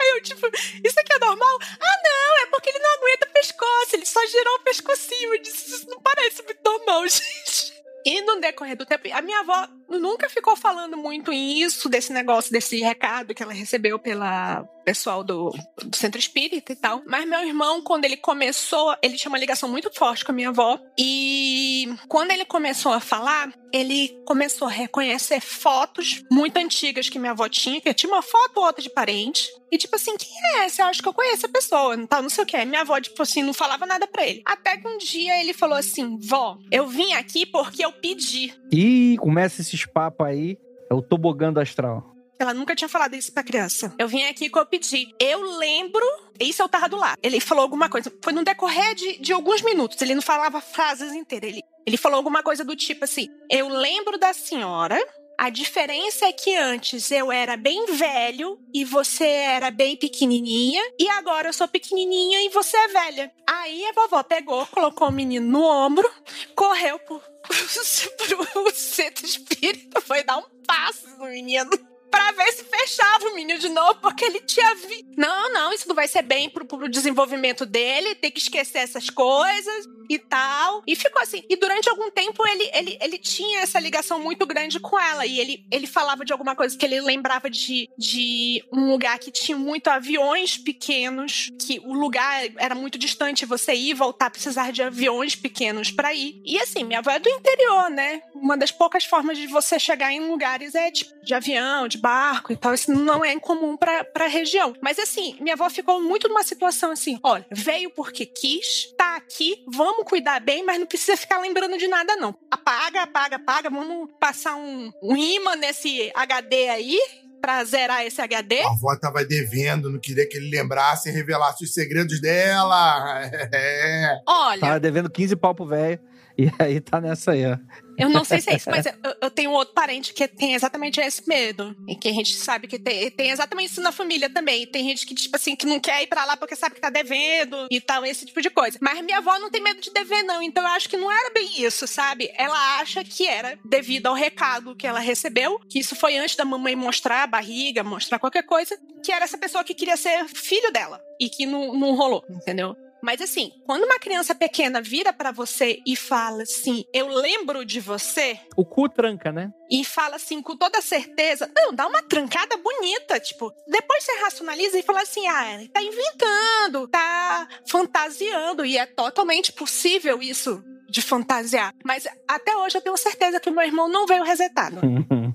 Aí eu, tipo, isso aqui é normal? Ah, não, é porque ele não aguenta o pescoço, ele só girou o pescocinho. Eu disse, isso não parece muito normal, gente. E no decorrer do tempo, a minha avó nunca ficou falando muito isso, desse negócio, desse recado que ela recebeu pela pessoal do, do centro espírita e tal. Mas meu irmão, quando ele começou, ele tinha uma ligação muito forte com a minha avó. E quando ele começou a falar, ele começou a reconhecer fotos muito antigas que minha avó tinha, que tinha uma foto ou outra de parente. E tipo assim, quem é essa? Eu acho que eu conheço a pessoa, não, tá, não sei o que. Minha avó, tipo assim, não falava nada pra ele. Até que um dia ele falou assim: Vó, eu vim aqui porque eu pedi. Ih, começa esses papos aí. É o tobogã do astral. Ela nunca tinha falado isso pra criança. Eu vim aqui que eu pedi. Eu lembro. Isso eu tava do lado. Ele falou alguma coisa. Foi no decorrer de, de alguns minutos. Ele não falava frases inteiras. Ele, ele falou alguma coisa do tipo assim: Eu lembro da senhora. A diferença é que antes eu era bem velho e você era bem pequenininha, e agora eu sou pequenininha e você é velha. Aí a vovó pegou, colocou o menino no ombro, correu pro, pro centro espírita, foi dar um passo no menino pra ver se fechava o menino de novo, porque ele tinha vi. Não, não, isso não vai ser bem pro, pro desenvolvimento dele, tem que esquecer essas coisas e tal. E ficou assim. E durante algum tempo ele, ele, ele tinha essa ligação muito grande com ela. E ele, ele falava de alguma coisa que ele lembrava de, de um lugar que tinha muito aviões pequenos, que o lugar era muito distante, você ir e voltar, precisar de aviões pequenos para ir. E assim, minha avó é do interior, né? Uma das poucas formas de você chegar em lugares é tipo de avião, de barco e tal. Isso não é incomum pra, pra região. Mas assim, minha avó ficou muito numa situação assim: olha, veio porque quis, tá aqui, vamos cuidar bem, mas não precisa ficar lembrando de nada, não. Apaga, apaga, apaga, vamos passar um, um imã nesse HD aí pra zerar esse HD. A avó tava devendo, não queria que ele lembrasse e revelasse os segredos dela. É. Olha. Tava devendo 15 pau pro velho. E aí tá nessa aí, ó. Eu não sei se é isso, mas eu, eu tenho outro parente que tem exatamente esse medo. E que a gente sabe que tem, tem exatamente isso na família também. Tem gente que, tipo assim, que não quer ir pra lá porque sabe que tá devendo e tal, esse tipo de coisa. Mas minha avó não tem medo de dever, não. Então eu acho que não era bem isso, sabe? Ela acha que era devido ao recado que ela recebeu, que isso foi antes da mamãe mostrar a barriga, mostrar qualquer coisa, que era essa pessoa que queria ser filho dela. E que não, não rolou, entendeu? Mas assim, quando uma criança pequena vira para você e fala assim, eu lembro de você. O cu tranca, né? E fala assim, com toda certeza. Não, dá uma trancada bonita. Tipo, depois você racionaliza e fala assim, ah, ele tá inventando, tá fantasiando. E é totalmente possível isso de fantasiar. Mas até hoje eu tenho certeza que meu irmão não veio resetado.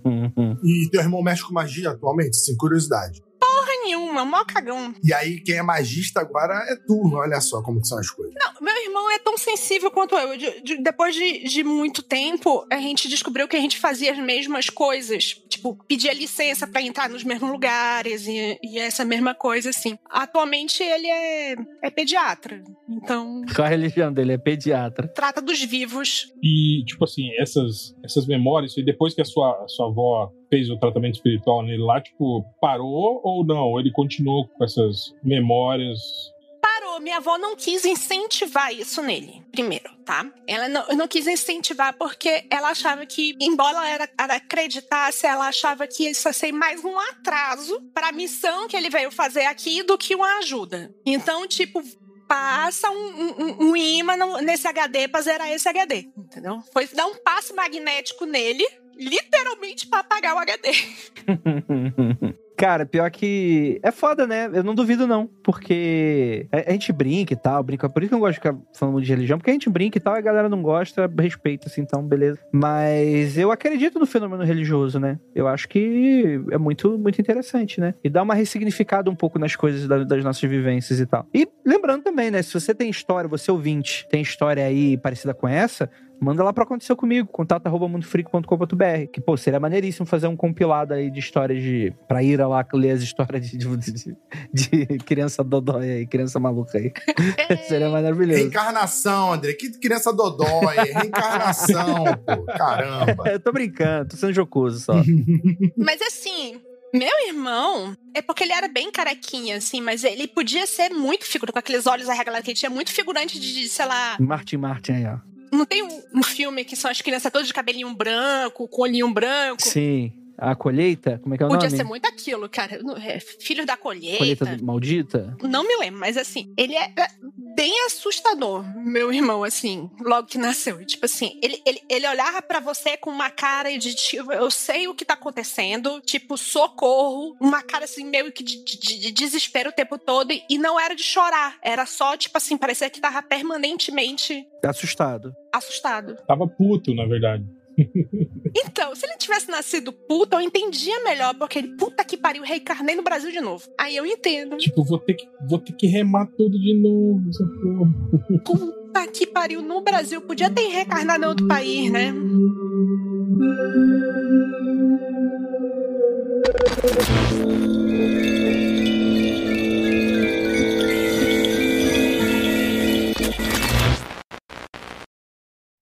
E teu irmão mexe com magia atualmente? Sem curiosidade. Nenhuma, mó cagão. E aí, quem é magista agora é tu. Olha só como são as coisas. Não, meu irmão é tão sensível quanto eu. De- de- depois de, de muito tempo, a gente descobriu que a gente fazia as mesmas coisas. Tipo, pedia licença pra entrar nos mesmos lugares e, e essa mesma coisa, assim. Atualmente, ele é, é pediatra. Então, Qual a religião dele? É pediatra. trata dos vivos. E, tipo assim, essas, essas memórias, e depois que a sua, a sua avó fez o tratamento espiritual nele lá, tipo, parou ou não? Ele continuou com essas memórias? Minha avó não quis incentivar isso nele, primeiro, tá? Ela não, não quis incentivar porque ela achava que, embora ela, era- ela acreditasse, ela achava que isso ia ser mais um atraso para a missão que ele veio fazer aqui do que uma ajuda. Então, tipo, passa um, um, um imã nesse HD pra zerar esse HD, entendeu? Foi dar um passe magnético nele, literalmente pra apagar o HD. Cara, pior que. É foda, né? Eu não duvido, não. Porque a, gente brinca e tal, brinca. Por isso que eu não gosto de ficar falando de religião, porque a gente brinca e tal, e a galera não gosta, respeita, assim, então, beleza. Mas eu acredito no fenômeno religioso, né? Eu acho que é muito, muito interessante, né? E dá uma ressignificada um pouco nas coisas da- das nossas vivências e tal. E lembrando também, né? Se você tem história, você ouvinte, tem história aí parecida com essa, manda lá pra acontecer comigo, contato arroba mundofreak.com.br. Que, pô, seria maneiríssimo fazer um compilado aí de histórias de. pra ir lá ler as histórias de, de, de- de criança dodói aí, criança maluca aí. seria maravilhoso. Reencarnação, André. Que criança dodói. Reencarnação, pô. Caramba. Eu tô brincando, tô sendo jocoso só. Mas assim, meu irmão, é porque ele era bem carequinha, assim, mas ele podia ser muito figurante, com aqueles olhos arregalados que ele tinha, muito figurante de, sei lá. Martin Martin aí, ó. Não tem um, filme que são as crianças todas de cabelinho branco, com olhinho branco. Sim. A colheita? Como é que é o Podia nome? ser muito aquilo, cara. É, Filhos da colheita. Colheita maldita? Não me lembro, mas assim, ele é bem assustador, meu irmão, assim, logo que nasceu. Tipo assim, ele, ele, ele olhava para você com uma cara de tipo, eu sei o que tá acontecendo, tipo, socorro, uma cara assim, meio que de, de, de desespero o tempo todo, e não era de chorar, era só, tipo assim, parecia que tava permanentemente Assustado. assustado. Tava puto, na verdade. Então, se ele tivesse nascido puta, eu entendia melhor, porque ele, puta que pariu, reencarnei no Brasil de novo. Aí eu entendo. Tipo, vou ter que, vou ter que remar tudo de novo, essa porra. Puta que pariu, no Brasil, podia ter reencarnado em outro país, né?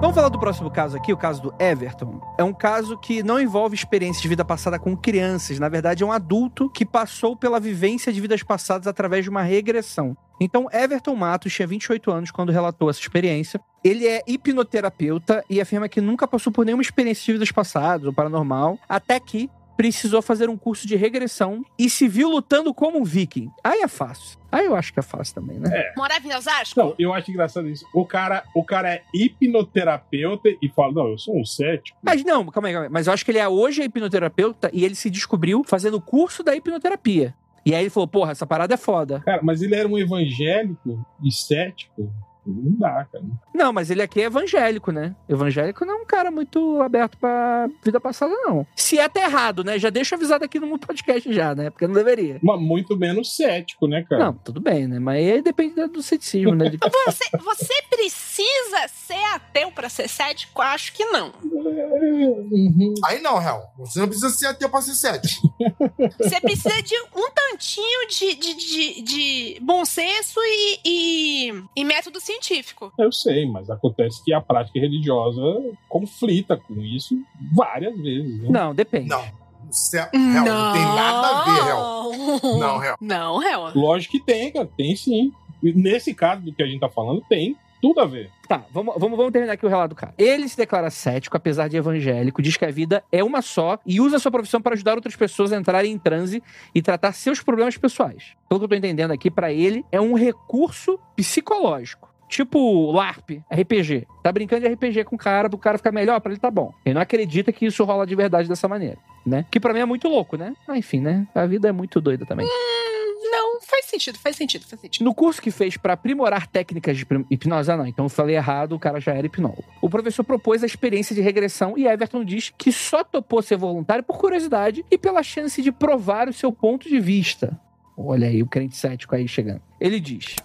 Vamos falar do próximo caso aqui, o caso do Everton. É um caso que não envolve experiência de vida passada com crianças. Na verdade, é um adulto que passou pela vivência de vidas passadas através de uma regressão. Então, Everton Matos tinha 28 anos quando relatou essa experiência. Ele é hipnoterapeuta e afirma que nunca passou por nenhuma experiência de vidas passadas ou paranormal, até que precisou fazer um curso de regressão e se viu lutando como um viking. Aí é fácil. Aí eu acho que é fácil também, né? Morava em Osasco? Não, eu acho engraçado isso. O cara, o cara é hipnoterapeuta e fala: Não, eu sou um cético. Mas não, calma aí, calma aí. Mas eu acho que ele é hoje hipnoterapeuta e ele se descobriu fazendo o curso da hipnoterapia. E aí ele falou, porra, essa parada é foda. Cara, mas ele era um evangélico e cético. Não dá, cara. Não, mas ele aqui é evangélico, né? Evangélico não é um cara muito aberto pra vida passada, não. Se é até errado, né? Já deixa avisado aqui no podcast já, né? Porque não deveria. Mas muito menos cético, né, cara? Não, tudo bem, né? Mas aí depende do ceticismo, né? De- Você, você precisa ser ateu pra ser cético? Acho que não. Uhum. Aí não, Hel. Você não precisa ser ateu pra ser cético. Você precisa de um tantinho de, de, de, de bom senso e, e, e método científico. Eu sei, mas acontece que a prática religiosa conflita com isso várias vezes. Né? Não, depende. Não. Cé- Hel, não tem nada a ver, Hel. Não, Hel. Não, Hel. Lógico que tem, cara, tem sim. Nesse caso do que a gente tá falando, tem tudo a ver. Tá, vamos, vamos, vamos terminar aqui o relato do cara. Ele se declara cético, apesar de evangélico, diz que a vida é uma só e usa a sua profissão para ajudar outras pessoas a entrarem em transe e tratar seus problemas pessoais. Pelo que eu tô entendendo aqui, pra ele é um recurso psicológico. Tipo LARP, RPG. Tá brincando de RPG com o cara, pro cara ficar melhor, pra ele tá bom. Ele não acredita que isso rola de verdade dessa maneira, né? Que pra mim é muito louco, né? Mas enfim, né? A vida é muito doida também. Não, faz sentido, faz sentido, faz sentido. No curso que fez para aprimorar técnicas de hipno- hipnose, ah, não, então eu falei errado, o cara já era hipnólogo. O professor propôs a experiência de regressão e Everton diz que só topou ser voluntário por curiosidade e pela chance de provar o seu ponto de vista. Olha aí o crente cético aí chegando. Ele diz: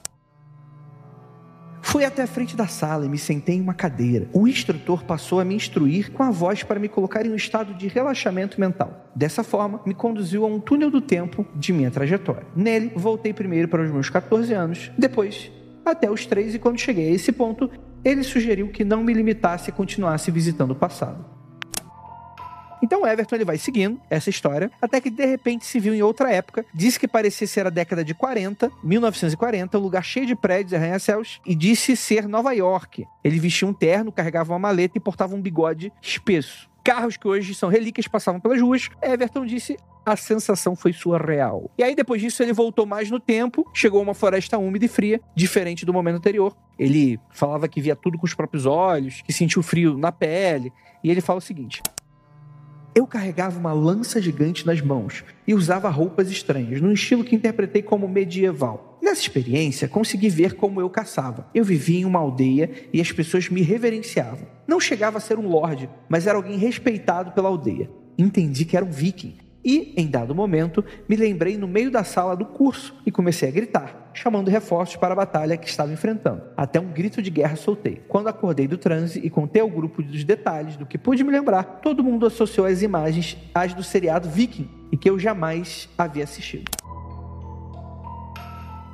Fui até a frente da sala e me sentei em uma cadeira. O instrutor passou a me instruir com a voz para me colocar em um estado de relaxamento mental. Dessa forma, me conduziu a um túnel do tempo de minha trajetória. Nele, voltei primeiro para os meus 14 anos, depois até os 3 e quando cheguei a esse ponto, ele sugeriu que não me limitasse e continuasse visitando o passado. Então o Everton ele vai seguindo essa história, até que de repente se viu em outra época, disse que parecia ser a década de 40, 1940, um lugar cheio de prédios e arranha-céus, e disse ser Nova York. Ele vestia um terno, carregava uma maleta e portava um bigode espesso. Carros que hoje são relíquias passavam pelas ruas. Everton disse a sensação foi surreal. E aí, depois disso, ele voltou mais no tempo, chegou a uma floresta úmida e fria, diferente do momento anterior. Ele falava que via tudo com os próprios olhos, que sentiu frio na pele. E ele fala o seguinte: eu carregava uma lança gigante nas mãos e usava roupas estranhas, num estilo que interpretei como medieval. Nessa experiência, consegui ver como eu caçava. Eu vivia em uma aldeia e as pessoas me reverenciavam. Não chegava a ser um lorde, mas era alguém respeitado pela aldeia. Entendi que era um viking. E, em dado momento, me lembrei no meio da sala do curso e comecei a gritar. Chamando reforços para a batalha que estava enfrentando. Até um grito de guerra soltei. Quando acordei do transe e contei ao grupo dos detalhes do que pude me lembrar, todo mundo associou as imagens às do seriado Viking e que eu jamais havia assistido.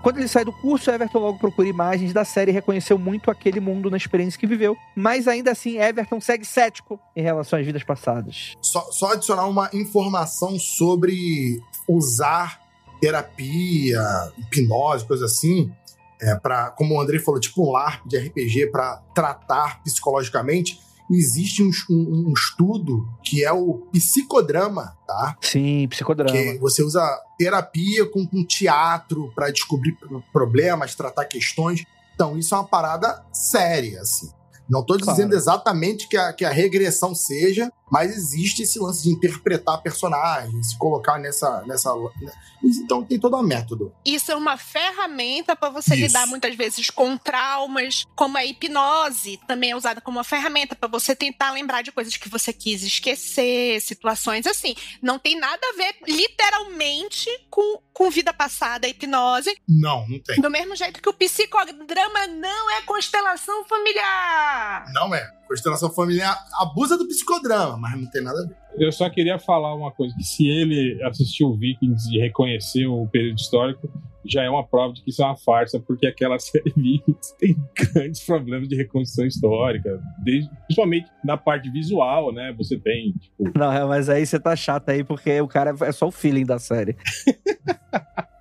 Quando ele sai do curso, Everton logo procura imagens da série e reconheceu muito aquele mundo na experiência que viveu. Mas ainda assim, Everton segue cético em relação às vidas passadas. Só, só adicionar uma informação sobre usar terapia, hipnose, coisa assim, é, para, como o Andrei falou, tipo um LARP de RPG para tratar psicologicamente existe um, um, um, estudo que é o psicodrama, tá? Sim, psicodrama. Que você usa terapia com, com teatro para descobrir problemas, tratar questões. Então, isso é uma parada séria, assim. Não estou claro. dizendo exatamente que a, que a regressão seja, mas existe esse lance de interpretar personagens, se colocar nessa. nessa então tem todo um método. Isso é uma ferramenta para você Isso. lidar muitas vezes com traumas, como a hipnose também é usada como uma ferramenta para você tentar lembrar de coisas que você quis esquecer, situações assim. Não tem nada a ver literalmente com, com vida passada, a hipnose. Não, não tem. Do mesmo jeito que o psicodrama não é constelação familiar. Não é. Constelação familiar abusa do psicodrama, mas não tem nada a ver. Eu só queria falar uma coisa: que se ele assistiu Vikings e reconheceu o período histórico, já é uma prova de que isso é uma farsa, porque aquela série Vikings tem grandes problemas de reconstrução histórica, desde, principalmente na parte visual, né? Você tem, tipo... Não, mas aí você tá chato aí, porque o cara é só o feeling da série.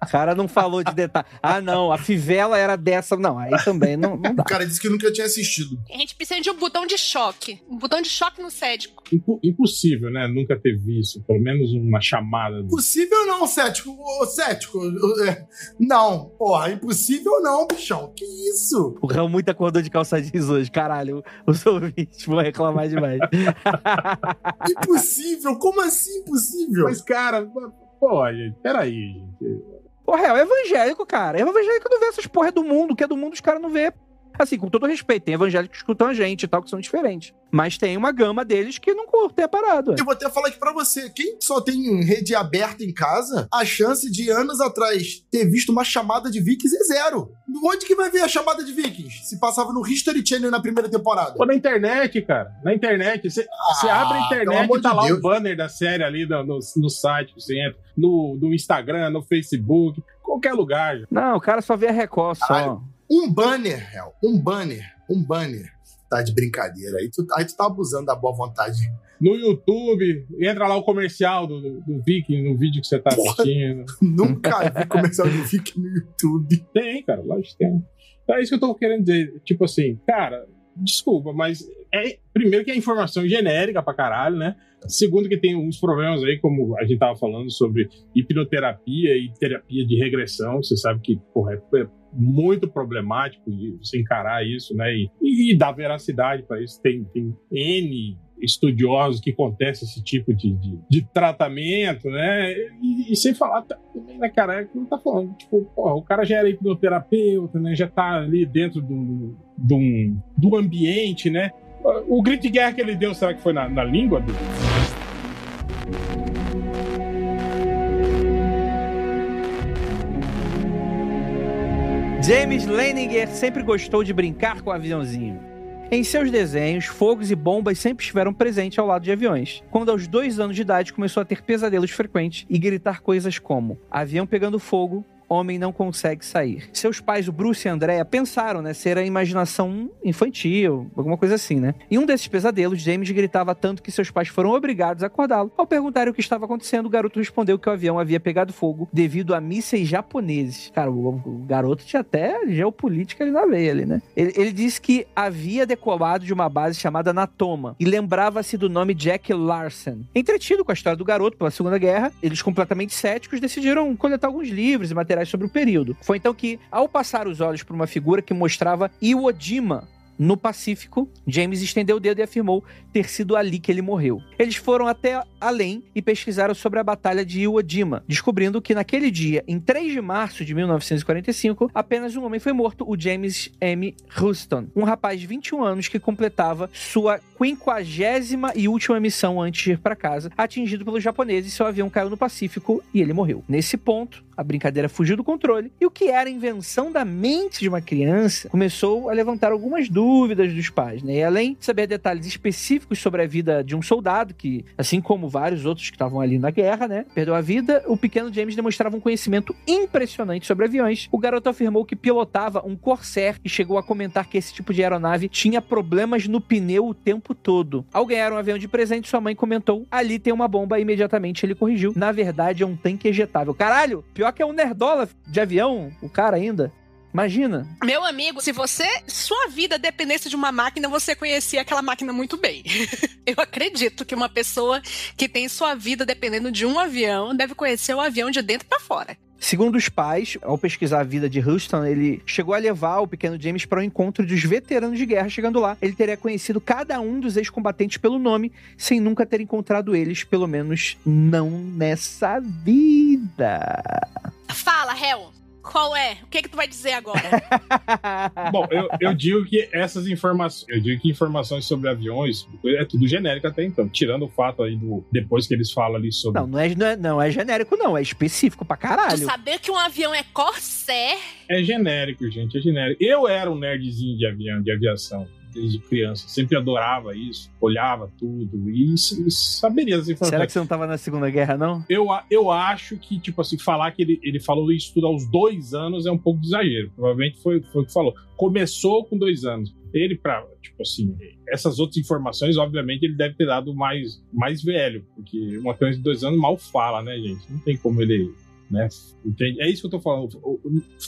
O cara não falou de detalhe. Ah, não, a fivela era dessa. Não, aí também não, não dá. O cara disse que nunca tinha assistido. A gente precisa de um botão de choque. Um botão de choque no cético. Impossível, né? Nunca ter visto. Pelo menos uma chamada. Impossível não, cético. Ô, cético. É, não, porra, impossível não, bichão. Que isso? O Raul muito acordou de calça jeans hoje. Caralho, os ouvintes vão reclamar demais. impossível? Como assim impossível? Mas, cara, pô, gente, peraí, gente. O real é evangélico, cara. É evangélico não vê essas porra do mundo, que é do mundo os caras não vê. Assim, com todo respeito, tem evangélicos que escutam a gente e tal, que são diferentes. Mas tem uma gama deles que não curtem a parada. Eu vou até falar aqui pra você: quem só tem rede aberta em casa, a chance de anos atrás ter visto uma chamada de Vikings é zero. Onde que vai ver a chamada de Vikings? Se passava no History Channel na primeira temporada. Ou na internet, cara. Na internet. Você ah, abre a internet e tá de lá Deus. o banner da série ali no, no, no site que você entra. No, no Instagram, no Facebook, qualquer lugar. Não, o cara só vê a Record só. Um banner, Hel, um banner, um banner. Tá de brincadeira. Aí tu, aí tu tá abusando da boa vontade. No YouTube, entra lá o comercial do, do Viking no vídeo que você tá Porra, assistindo. Nunca vi comercial do Viking no YouTube. Tem, cara, lógico que tem. Então é isso que eu tô querendo dizer. Tipo assim, cara, desculpa, mas é primeiro que é informação genérica pra caralho, né? Segundo que tem uns problemas aí, como a gente tava falando sobre hipnoterapia e terapia de regressão. Você sabe que, porra, é muito problemático você encarar isso, né? E, e dar veracidade para isso. Tem, tem N estudiosos que contestam esse tipo de, de, de tratamento, né? E, e, sem falar também, né, cara, é que não tá falando, tipo, porra, o cara já era hipnoterapeuta, né? Já tá ali dentro do, do, do ambiente, né? O grito de guerra que ele deu, será que foi na, na língua dele? James Leninger sempre gostou de brincar com o aviãozinho. Em seus desenhos, fogos e bombas sempre estiveram presentes ao lado de aviões. Quando aos dois anos de idade começou a ter pesadelos frequentes e gritar coisas como avião pegando fogo, homem não consegue sair. Seus pais, o Bruce e a Andrea, pensaram, né, ser a imaginação infantil, alguma coisa assim, né? Em um desses pesadelos, James gritava tanto que seus pais foram obrigados a acordá-lo. Ao perguntar o que estava acontecendo, o garoto respondeu que o avião havia pegado fogo devido a mísseis japoneses. Cara, o, o garoto tinha até geopolítica ali na veia ali, né? Ele, ele disse que havia decolado de uma base chamada Natoma e lembrava-se do nome Jack Larson. Entretido com a história do garoto pela Segunda Guerra, eles completamente céticos decidiram coletar alguns livros e materiais sobre o período. Foi então que, ao passar os olhos para uma figura que mostrava Iwo Jima no Pacífico, James estendeu o dedo e afirmou ter sido ali que ele morreu. Eles foram até além e pesquisaram sobre a Batalha de Iwo Jima, descobrindo que naquele dia, em 3 de março de 1945, apenas um homem foi morto, o James M. Houston, um rapaz de 21 anos que completava sua quinquagésima e última missão antes de ir para casa, atingido pelos japoneses, seu avião caiu no Pacífico e ele morreu. Nesse ponto, a brincadeira fugiu do controle e o que era invenção da mente de uma criança começou a levantar algumas dúvidas dos pais, né? E além de saber detalhes específicos sobre a vida de um soldado que, assim como vários outros que estavam ali na guerra, né, perdeu a vida, o pequeno James demonstrava um conhecimento impressionante sobre aviões. O garoto afirmou que pilotava um Corsair e chegou a comentar que esse tipo de aeronave tinha problemas no pneu o tempo todo. Ao ganhar um avião de presente, sua mãe comentou: "Ali tem uma bomba", e imediatamente ele corrigiu. Na verdade, é um tanque ejetável. Caralho, pior que é um nerdola de avião, o cara ainda. Imagina. Meu amigo, se você, sua vida dependesse de uma máquina, você conhecia aquela máquina muito bem. Eu acredito que uma pessoa que tem sua vida dependendo de um avião deve conhecer o avião de dentro para fora. Segundo os pais, ao pesquisar a vida de Houston, ele chegou a levar o pequeno James para o encontro dos veteranos de guerra. Chegando lá, ele teria conhecido cada um dos ex-combatentes pelo nome, sem nunca ter encontrado eles, pelo menos não nessa vida. Fala, Hel. Qual é? O que que tu vai dizer agora? Bom, eu, eu digo que essas informações, eu digo que informações sobre aviões é tudo genérico até então, tirando o fato aí do depois que eles falam ali sobre Não, não é, não é, não é genérico, não, é específico pra tu caralho. saber que um avião é Corsair é genérico, gente, é genérico. Eu era um nerdzinho de avião, de aviação. Desde criança, sempre adorava isso, olhava tudo e, e saberia as informações. Será que você não tava na Segunda Guerra, não? Eu, eu acho que, tipo assim, falar que ele, ele falou isso tudo aos dois anos é um pouco de exagero. Provavelmente foi, foi o que falou. Começou com dois anos. Ele, pra, tipo assim, essas outras informações, obviamente, ele deve ter dado mais, mais velho, porque uma criança de dois anos mal fala, né, gente? Não tem como ele. Né? É isso que eu tô falando.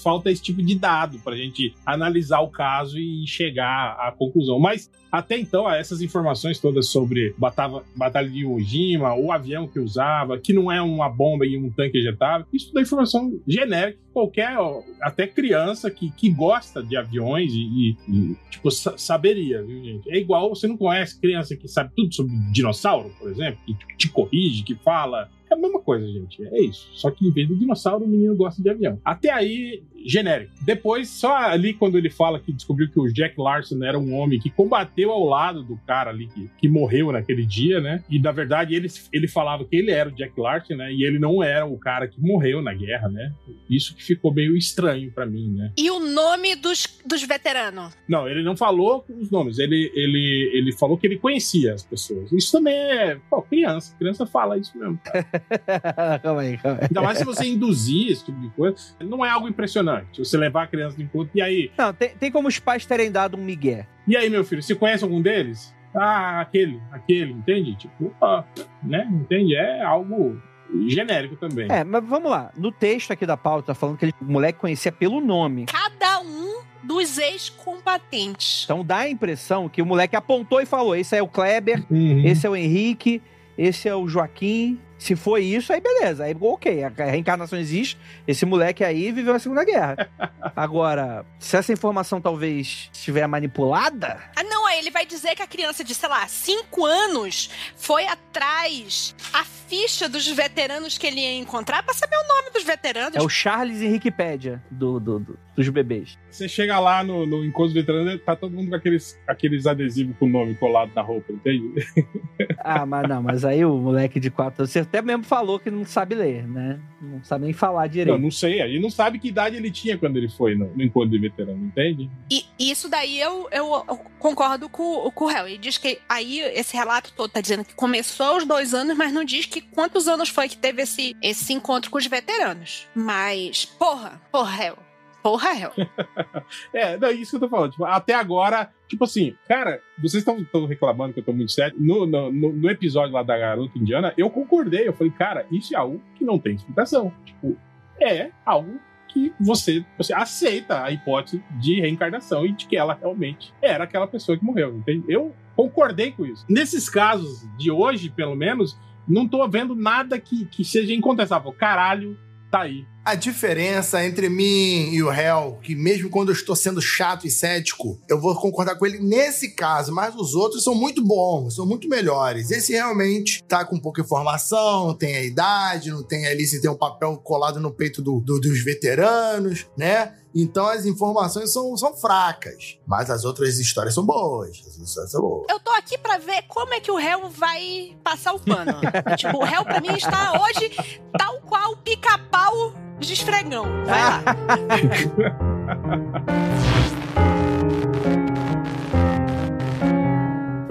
Falta esse tipo de dado pra gente analisar o caso e chegar à conclusão. Mas até então, essas informações todas sobre Batalha de Iwo Jima, o avião que usava, que não é uma bomba e um tanque ejetável, isso tudo é informação genérica. que Qualquer, até criança que, que gosta de aviões e, e- tipo, sa- saberia, viu, gente? É igual, você não conhece criança que sabe tudo sobre dinossauro, por exemplo, que te corrige, que fala. É a mesma coisa, gente. É isso. Só que em vez do dinossauro, o menino gosta de avião. Até aí, genérico. Depois, só ali quando ele fala que descobriu que o Jack Larson era um homem que combateu ao lado do cara ali que, que morreu naquele dia, né? E na verdade ele, ele falava que ele era o Jack Larson, né? E ele não era o cara que morreu na guerra, né? Isso que ficou meio estranho pra mim, né? e o nome dos, dos veteranos. Não, ele não falou os nomes, ele, ele, ele falou que ele conhecia as pessoas. Isso também é, pô, criança. Criança fala isso mesmo. calma aí, calma aí. Ainda mais se você induzir esse tipo de coisa. Não é algo impressionante. Você levar a criança de encontro. E aí? Não, tem, tem como os pais terem dado um migué. E aí, meu filho, você conhece algum deles? Ah, aquele, aquele, entende? Tipo, ah, né? Entende? É algo genérico também. É, mas vamos lá. No texto aqui da pauta, tá falando que ele, o moleque conhecia pelo nome. Cada um dos ex-combatentes. Então dá a impressão que o moleque apontou e falou: esse é o Kleber, Uhum. esse é o Henrique, esse é o Joaquim. Se foi isso, aí beleza. Aí, ok, a reencarnação existe. Esse moleque aí viveu a Segunda Guerra. Agora, se essa informação talvez estiver manipulada, Ah, não, aí ele vai dizer que a criança de, sei lá, 5 anos foi atrás a ficha dos veteranos que ele ia encontrar pra saber o nome dos veteranos. é o Charles Henriquepédia do, do- do- dos bebês. Você chega lá no, no encontro veterano, tá todo mundo com aqueles, aqueles adesivos com o nome colado na roupa, entende? Ah, mas não, mas aí o moleque de 4 anos, você até mesmo falou que não sabe ler, né? Não sabe nem falar Não, direito. não sei. A gente não sabe que idade ele tinha quando ele foi no, no encontro de veterano, entende? E isso daí eu, eu, eu concordo com, com o réu. Ele diz que aí esse relato todo tá dizendo que começou aos dois anos, mas não diz que quantos anos foi que teve esse, esse encontro com os veteranos. Mas, porra, porra, réu. Porra, réu. É, não, é isso que eu tô falando. Tipo, até agora, tipo assim, cara, vocês estão reclamando que eu tô muito sério. No, no- no episódio lá da garota indiana, eu concordei. Eu falei, cara, isso é algo que não tem explicação. Tipo, é algo que você, você aceita a hipótese de reencarnação e de que ela realmente era aquela pessoa que morreu. Entende? Eu concordei com isso. Nesses casos de hoje, pelo menos, não tô vendo nada que, que seja incontestável. Caralho, tá aí. A diferença entre mim e o réu, que mesmo quando eu estou sendo chato e cético, eu vou concordar com ele nesse caso, mas os outros são muito bons, são muito melhores. Esse realmente tá com pouca informação, não tem a idade, não tem ali se tem um papel colado no peito do, do, dos veteranos, né? Então as informações são, são fracas. Mas as outras histórias são boas. As histórias são boas. Eu tô aqui pra ver como é que o réu vai passar o pano. tipo, o réu pra mim está hoje tal qual pica-pau de esfregão. Vai lá.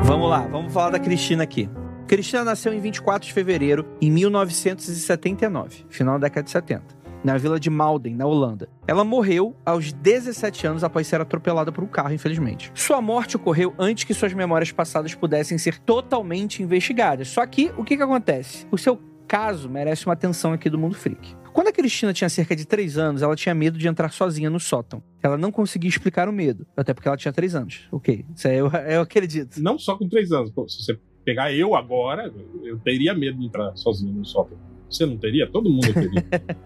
Vamos lá, vamos falar da Cristina aqui. Cristina nasceu em 24 de fevereiro em 1979, final da década de 70, na vila de Malden, na Holanda. Ela morreu aos 17 anos após ser atropelada por um carro, infelizmente. Sua morte ocorreu antes que suas memórias passadas pudessem ser totalmente investigadas. Só que, o que, que acontece? O seu caso merece uma atenção aqui do mundo freak. Quando a Cristina tinha cerca de 3 anos, ela tinha medo de entrar sozinha no sótão. Ela não conseguia explicar o medo, até porque ela tinha 3 anos. Ok, isso aí eu, eu acredito. Não só com três anos. Pô, se você pegar eu agora, eu teria medo de entrar sozinho no sótão. Você não teria? Todo mundo teria.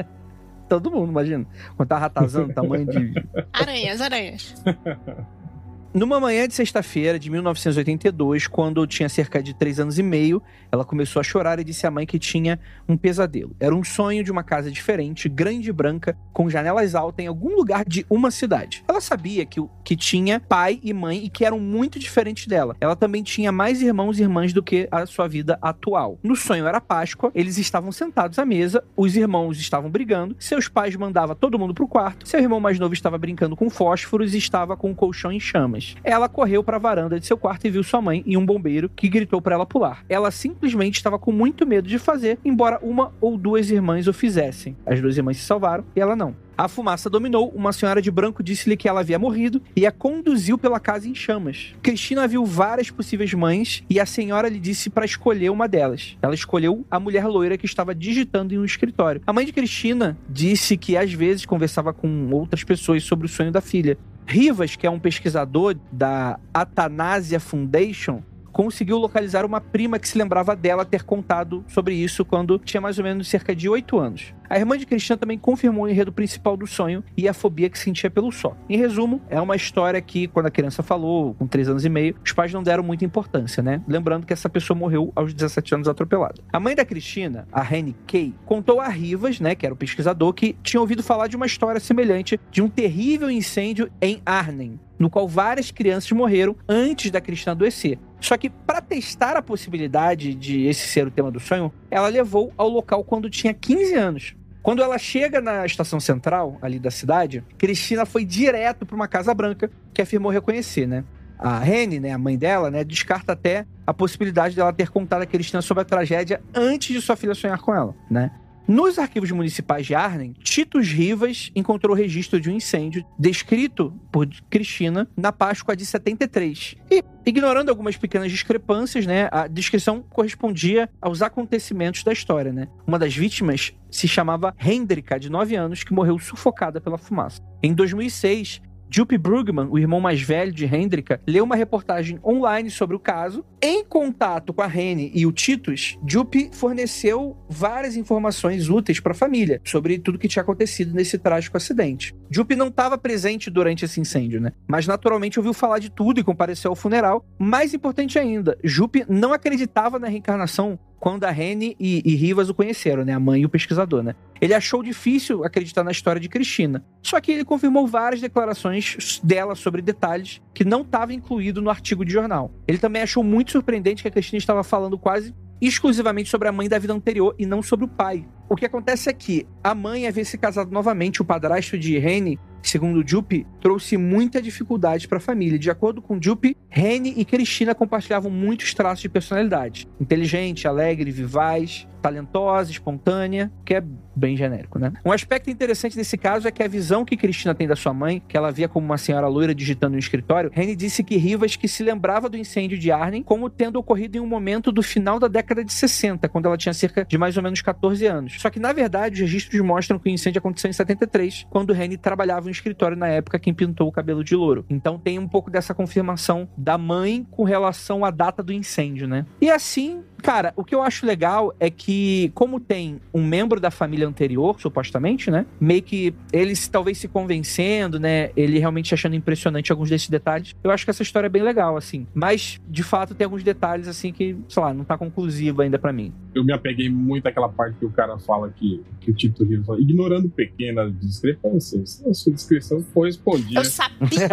Todo mundo, imagina. Quando tá ratazando, tamanho de. Aranhas, aranhas. Numa manhã de sexta-feira de 1982, quando tinha cerca de três anos e meio, ela começou a chorar e disse à mãe que tinha um pesadelo. Era um sonho de uma casa diferente, grande e branca, com janelas altas em algum lugar de uma cidade. Ela sabia que, que tinha pai e mãe e que eram muito diferentes dela. Ela também tinha mais irmãos e irmãs do que a sua vida atual. No sonho era Páscoa, eles estavam sentados à mesa, os irmãos estavam brigando, seus pais mandavam todo mundo pro quarto, seu irmão mais novo estava brincando com fósforos e estava com o colchão em chamas. Ela correu para a varanda de seu quarto e viu sua mãe e um bombeiro que gritou para ela pular. Ela simplesmente estava com muito medo de fazer, embora uma ou duas irmãs o fizessem. As duas irmãs se salvaram e ela não. A fumaça dominou, uma senhora de branco disse-lhe que ela havia morrido e a conduziu pela casa em chamas. Cristina viu várias possíveis mães e a senhora lhe disse para escolher uma delas. Ela escolheu a mulher loira que estava digitando em um escritório. A mãe de Cristina disse que às vezes conversava com outras pessoas sobre o sonho da filha. Rivas, que é um pesquisador da Atanasia Foundation, conseguiu localizar uma prima que se lembrava dela ter contado sobre isso quando tinha mais ou menos cerca de 8 anos. A irmã de Cristina também confirmou o enredo principal do sonho e a fobia que sentia pelo sol. Em resumo, é uma história que, quando a criança falou, com 3 anos e meio, os pais não deram muita importância, né? Lembrando que essa pessoa morreu aos 17 anos atropelada. A mãe da Cristina, a Rennie Kay, contou a Rivas, né, que era o pesquisador, que tinha ouvido falar de uma história semelhante de um terrível incêndio em Arnhem, no qual várias crianças morreram antes da Cristina adoecer. Só que, para testar a possibilidade de esse ser o tema do sonho, ela levou ao local quando tinha 15 anos. Quando ela chega na estação central, ali da cidade, Cristina foi direto para uma casa branca que afirmou reconhecer, né? A Rene, né, a mãe dela, né, descarta até a possibilidade dela ter contado a Cristina sobre a tragédia antes de sua filha sonhar com ela, né? Nos arquivos municipais de Arnhem, Titus Rivas encontrou registro de um incêndio descrito por Cristina na Páscoa de 73. E, ignorando algumas pequenas discrepâncias, né, a descrição correspondia aos acontecimentos da história, né? Uma das vítimas se chamava Hendrika, de 9 anos, que morreu sufocada pela fumaça. Em 2006, Juppie Brugman, o irmão mais velho de Hendrika, leu uma reportagem online sobre o caso. Em contato com a Rene e o Titus, Juppie forneceu várias informações úteis para a família sobre tudo que tinha acontecido nesse trágico acidente. Juppie não estava presente durante esse incêndio, né? Mas naturalmente ouviu falar de tudo e compareceu ao funeral. Mais importante ainda, Juppie não acreditava na reencarnação quando a Rene e, e Rivas o conheceram, né? A mãe e o pesquisador, né? Ele achou difícil acreditar na história de Cristina. Só que ele confirmou várias declarações dela sobre detalhes que não estavam incluídos no artigo de jornal. Ele também achou muito surpreendente que a Cristina estava falando quase exclusivamente sobre a mãe da vida anterior e não sobre o pai. O que acontece é que a mãe havia se casado novamente, o padrasto de Rene, segundo Juppie, trouxe muita dificuldade para a família. De acordo com Juppie, Rene e Cristina compartilhavam muitos traços de personalidade. Inteligente, alegre, vivaz, talentosa, espontânea, que é bem genérico, né? Um aspecto interessante desse caso é que a visão que Cristina tem da sua mãe, que ela via como uma senhora loira digitando no escritório, Rene disse que Rivas que se lembrava do incêndio de Arnhem como tendo ocorrido em um momento do final da década de 60, quando ela tinha cerca de mais ou menos 14 anos. Só que, na verdade, os registros mostram que o incêndio aconteceu em 73, quando Rene trabalhava em escritório na época quem pintou o cabelo de louro. Então tem um pouco dessa confirmação da mãe com relação à data do incêndio, né? E assim, Cara, o que eu acho legal é que, como tem um membro da família anterior, supostamente, né? Meio que eles talvez se convencendo, né? Ele realmente achando impressionante alguns desses detalhes. Eu acho que essa história é bem legal, assim. Mas, de fato, tem alguns detalhes, assim, que, sei lá, não tá conclusivo ainda para mim. Eu me apeguei muito àquela parte que o cara fala que, que o Rio fala, ignorando pequenas discrepâncias. Descrição foi respondida. Eu sabia!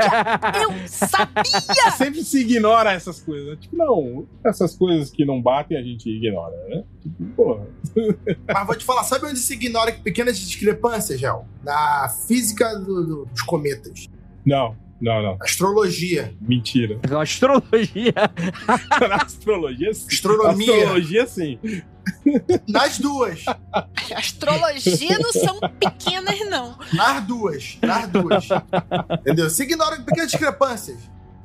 eu sabia! Sempre se ignora essas coisas. Né? Tipo, não, essas coisas que não batem, a gente ignora, né? Tipo, porra. Mas vou te falar, sabe onde se ignora pequenas discrepâncias, Gel? Na física do- do- dos cometas. Não, não, não. Astrologia. Mentira. Astrologia. Na astrologia, sim. Astronomia. Astrologia, sim. Nas duas. Astrologia não são pequenas, não. Nas duas. Nas duas. Entendeu? Se ignora pequenas discrepâncias.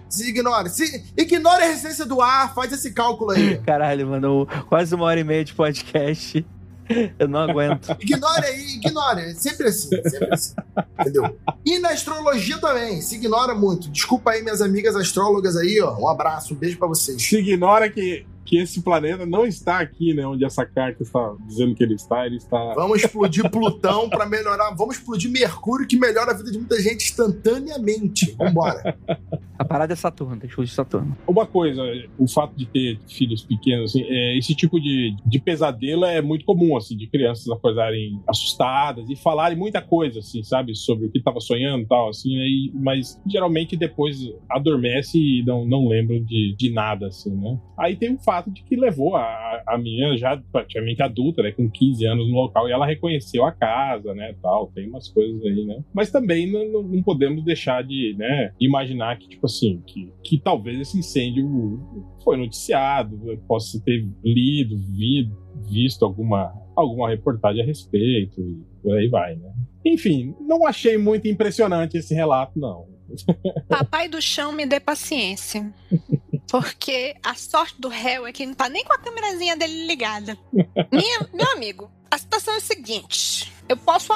Se ignora. Se ignora a essência do ar, faz esse cálculo aí. Caralho, mano, quase uma hora e meia de podcast. Eu não aguento. Ignore aí, ignore. É sempre assim, sempre assim. Entendeu? E na astrologia também, se ignora muito. Desculpa aí, minhas amigas astrólogas aí, ó. Um abraço, um beijo pra vocês. Se ignora que, que esse planeta não está aqui, né? Onde essa carta está dizendo que ele está, ele está. Vamos explodir Plutão pra melhorar. Vamos explodir Mercúrio, que melhora a vida de muita gente instantaneamente. Vambora. A parada é Saturno, tem que explodir Saturno. Uma coisa, o fato de ter filhos pequenos, assim, é, esse tipo de, de pesadelo é muito comum, assim, de crianças acordarem assustadas e falarem muita coisa, assim, sabe, sobre o que estava sonhando e tal, assim, né, e- mas geralmente depois adormece e não, não lembram de, de nada, assim, né. Aí tem o fato de que levou a, a menina já praticamente adulta, né, com 15 anos no local, e ela reconheceu a casa, né, tal, tem umas coisas aí, né. Mas também não, não- não podemos deixar de, né, imaginar que, tipo assim, que, que talvez esse incêndio foi noticiado, possa ter lido, vi- visto alguma, alguma reportagem a respeito e por aí vai, né? Enfim, não achei muito impressionante esse relato, não. Papai do chão me dê paciência. Porque a sorte do réu é que não tá nem com a câmerazinha dele ligada. Minha- meu amigo, a situação é a seguinte: eu posso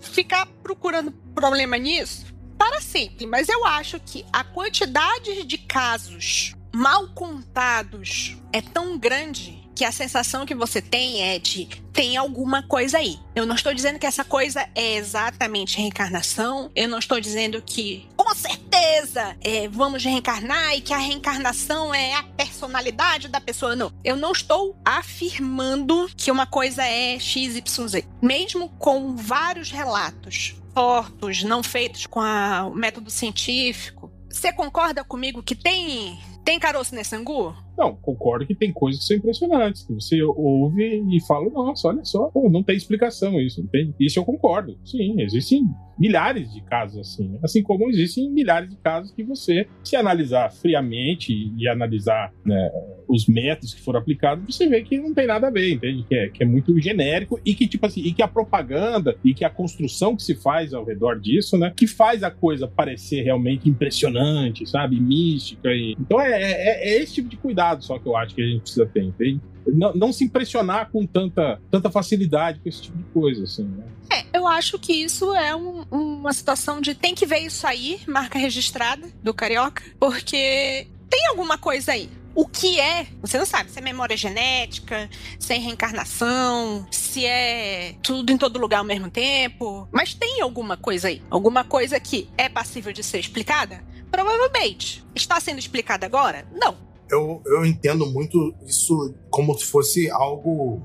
ficar procurando problema nisso para sempre, mas eu acho que a quantidade de casos mal contados é tão grande que a sensação que você tem é de tem alguma coisa aí. Eu não estou dizendo que essa coisa é exatamente reencarnação. Eu não estou dizendo que com certeza é, vamos reencarnar e que a reencarnação é a personalidade da pessoa. Não. Eu não estou afirmando que uma coisa é XYZ. Mesmo com vários relatos tortos, não feitos com a- o método científico. Você concorda comigo que tem tem caroço nesse angu? Não, concordo que tem coisas que são impressionantes, que você ouve e fala, nossa, olha só, pô, não tem explicação isso, entende? Isso eu concordo. Sim, existem milhares de casos assim, né? assim como existem milhares de casos que você, se analisar friamente e analisar né, os métodos que foram aplicados, você vê que não tem nada a ver, entende? Que é, que é muito genérico e que, tipo assim, e que a propaganda e que a construção que se faz ao redor disso, né, que faz a coisa parecer realmente impressionante, sabe? Mística. E... Então é, é- é esse tipo de cuidado só que eu acho que a gente precisa ter, entende? Não, não se impressionar com tanta, tanta facilidade com esse tipo de coisa, assim, né? É, eu acho que isso é um- uma situação de tem que ver isso aí, marca registrada do Carioca, porque tem alguma coisa aí. O que é, você não sabe se é memória genética, se é reencarnação, se é tudo em todo lugar ao mesmo tempo. Mas tem alguma coisa aí. Alguma coisa que é passível de ser explicada? Provavelmente. Está sendo explicada agora? Não. Eu, eu entendo muito isso como se fosse algo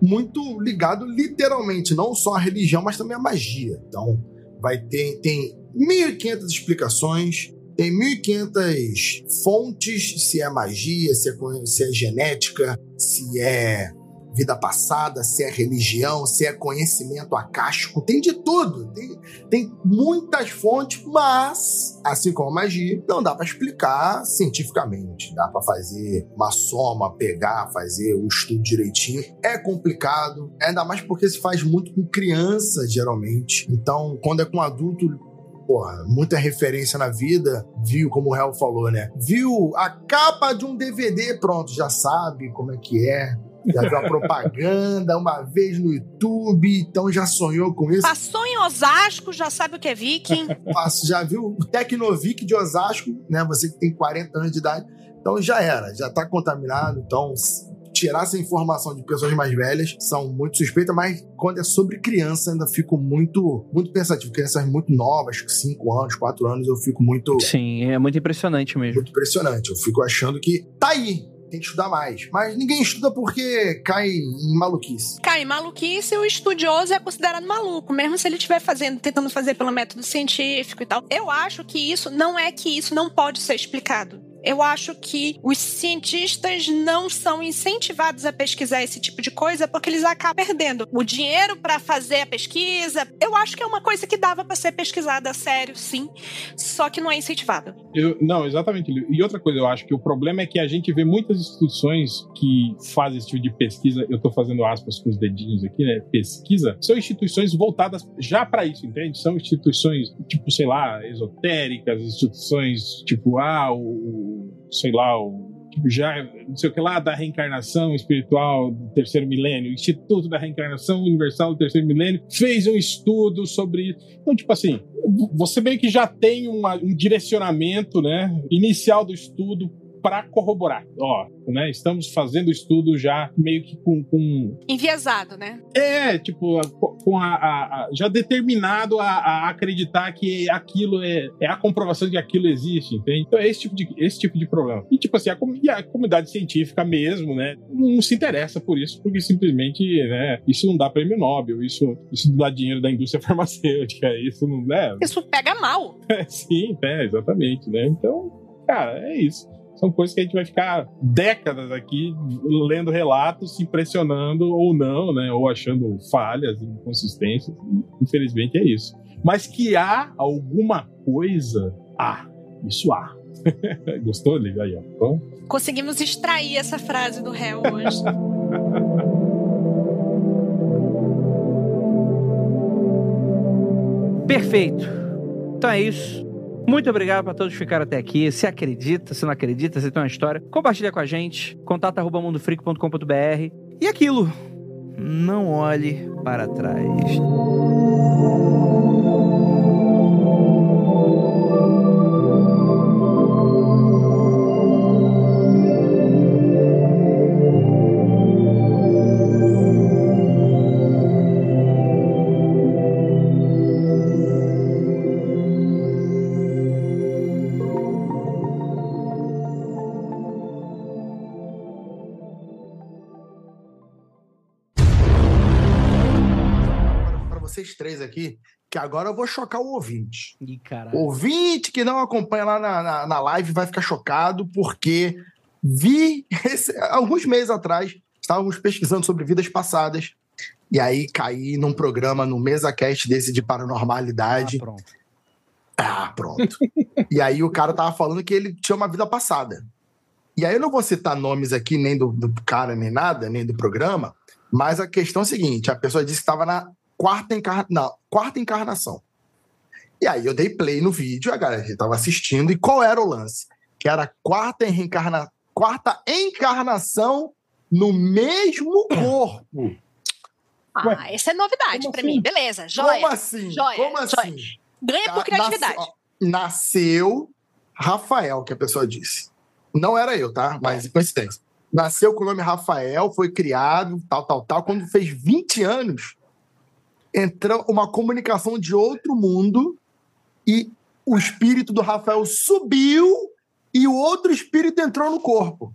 muito ligado literalmente, não só à religião, mas também à magia. Então, vai ter tem 1.500 explicações, tem 1.500 fontes, se é magia, se é, se é genética, se é vida passada, se é religião, se é conhecimento acástico, tem de tudo. Tem, tem muitas fontes, mas, assim como a magia, não dá pra explicar cientificamente. Dá pra fazer uma soma, pegar, fazer o estudo direitinho. É complicado, ainda mais porque se faz muito com criança, geralmente. Então, quando é com adulto, porra, muita referência na vida, viu, como o Hel falou, né? Viu a capa de um DVD, pronto, já sabe como é que é. Já viu a propaganda uma vez no YouTube, então já sonhou com isso. Passou em Osasco, já sabe o que é viking. Passo- Já viu o Tecnovic de Osasco, né? Você que tem 40 anos de idade. Então já era, já tá contaminado. Então, tirar essa informação de pessoas mais velhas são muito suspeitas, mas quando é sobre criança, ainda fico muito, muito pensativo. Crianças muito novas, 5 anos, 4 anos, eu fico muito, Sim, é muito impressionante mesmo. muito impressionante. Eu fico achando que tá aí, tem que estudar mais. Mas ninguém estuda porque cai em maluquice. Cara, em maluquice, o estudioso é considerado maluco, mesmo se ele estiver fazendo, tentando fazer pelo método científico e tal. Eu acho que isso não é que isso não pode ser explicado. Eu acho que os cientistas não são incentivados a pesquisar esse tipo de coisa porque eles acabam perdendo o dinheiro para fazer a pesquisa. Eu acho que é uma coisa que dava para ser pesquisada a sério, sim, só que não é incentivada. Eu- não, exatamente. E outra coisa, eu acho que o problema é que a gente vê muitas instituições que fazem esse tipo de pesquisa, eu tô fazendo aspas com os dedinhos aqui, né? Pesquisa, são instituições voltadas já para isso, entende? São instituições, tipo, sei lá, esotéricas, instituições tipo, ah, o. sei lá, o. Já, não sei o que lá, da reencarnação espiritual do terceiro milênio, o Instituto da Reencarnação Universal do terceiro milênio, fez um estudo sobre isso. Então, tipo assim, você meio que já tem uma- um direcionamento, né, inicial do estudo para corroborar. Ó, né, estamos fazendo estudo já meio que com, com Enviesado, né? é, tipo, com a, a- a- já determinado a, a acreditar que aquilo é, é a comprovação de que aquilo existe, entende? Então é esse tipo de, esse tipo de problema. E, tipo assim, a, e a comunidade científica mesmo, né, não se interessa por isso, porque simplesmente, né, isso não dá prêmio Nobel, isso, isso não dá dinheiro da indústria farmacêutica, isso não, né? Isso pega mal. Sim, é, exatamente, né? Então, cara, é isso. São coisas que a gente vai ficar décadas aqui lendo relatos, se impressionando ou não, né? Ou achando falhas, inconsistências. Infelizmente é isso. Mas que há alguma coisa, há. Isso há. Gostou, Liga? Aí, ó. Conseguimos extrair essa frase do réu hoje. Perfeito. Então é isso. Muito obrigado para todos que ficaram até aqui. Se acredita, se não acredita, se tem uma história, compartilha com a gente. Contato arroba mundofreak.com.br. E aquilo, não olhe para trás. Aqui, que agora eu vou chocar o ouvinte. Ih, caralho. Ouvinte que não acompanha lá na, na, na live vai ficar chocado, porque vi esse- alguns meses atrás, estávamos pesquisando sobre vidas passadas, e aí caí num programa no MesaCast desse de paranormalidade. Ah, pronto. Ah, pronto. e aí o cara tava falando que ele tinha uma vida passada. E aí eu não vou citar nomes aqui, nem do, do cara, nem nada, nem do programa, mas a questão é a seguinte: a pessoa disse que estava na quarta, encarna... na quarta encarnação. E aí eu dei play no vídeo, a galera estava assistindo, e qual era o lance? Que era a quarta, reencarna... quarta encarnação no mesmo corpo. Ah, essa é novidade pra assim? mim. Beleza, joia. Como assim? Joia, Como assim? joia. Ganha por criatividade. Nasceu Rafael, que a pessoa disse. Não era eu, tá? Mas coincidência. Nasceu com o nome Rafael, foi criado, tal, tal, tal. Quando fez 20 anos, entrou uma comunicação de outro mundo e o espírito do Rafael subiu e o outro espírito entrou no corpo.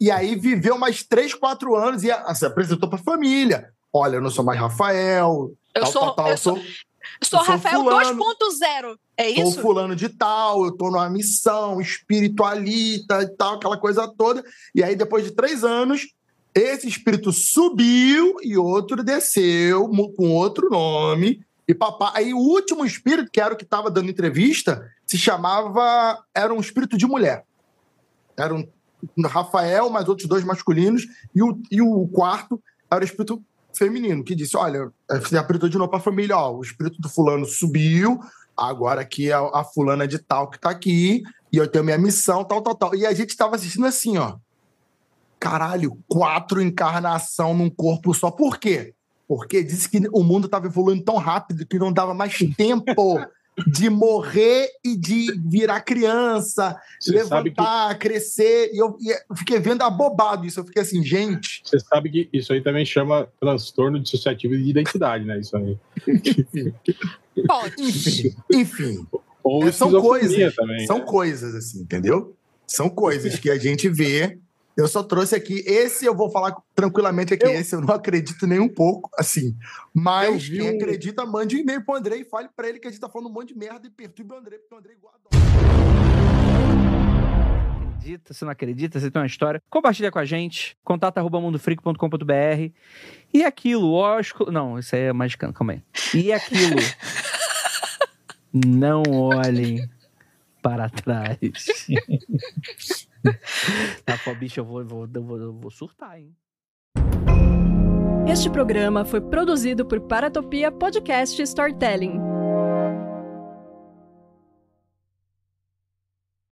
E aí viveu mais 3, 4 anos e a- se apresentou pra família. Olha, eu não sou mais Rafael. Eu tal, sou- tal, tal, eu sou, sou eu sou Rafael fulano. 2.0. É sou isso? fulano de tal, eu tô numa missão espiritualita e tal, aquela coisa toda. E aí, depois de três anos, esse espírito subiu e outro desceu com outro nome. E papá. Aí o último espírito, que era o que estava dando entrevista, se chamava. Era um espírito de mulher. Era um Rafael, mais outros dois masculinos, e o, e o quarto era o espírito feminino, que disse: Olha, você apresentou de novo para a família, ó, o espírito do fulano subiu, agora aqui é a fulana de tal que tá aqui, e eu tenho minha missão, tal, tal, tal. E a gente estava assistindo assim, ó. Caralho, quatro encarnação num corpo só. Por quê? Porque disse que o mundo estava evoluindo tão rápido que não dava mais tempo de morrer e de virar criança, Você levantar, crescer. E eu, e eu fiquei vendo abobado isso. Eu fiquei assim, gente. Você sabe que isso aí também chama transtorno dissociativo de identidade, né? Isso aí. Pode. Enfim, enfim. Ou É, são coisas, também. são né? coisas assim, entendeu? São coisas que a gente vê. Eu só trouxe aqui. Esse eu vou falar tranquilamente aqui. Eu- Esse eu não acredito nem um pouco, assim. Mas quem um- acredita, mande um e-mail pro André e fale pra ele que a gente tá falando um monte de merda e perturbe o André, porque o André é igual a acredita, se não acredita, se tem uma história, compartilha com a gente, contato arroba mundofreak.com.br e aquilo, lógico, não, isso aí é mais, calma aí, e aquilo, não olhem para trás. tá, pô, bicho, eu vou, eu vou, eu vou surtar, hein. Este programa foi produzido por Paratopia Podcast Storytelling.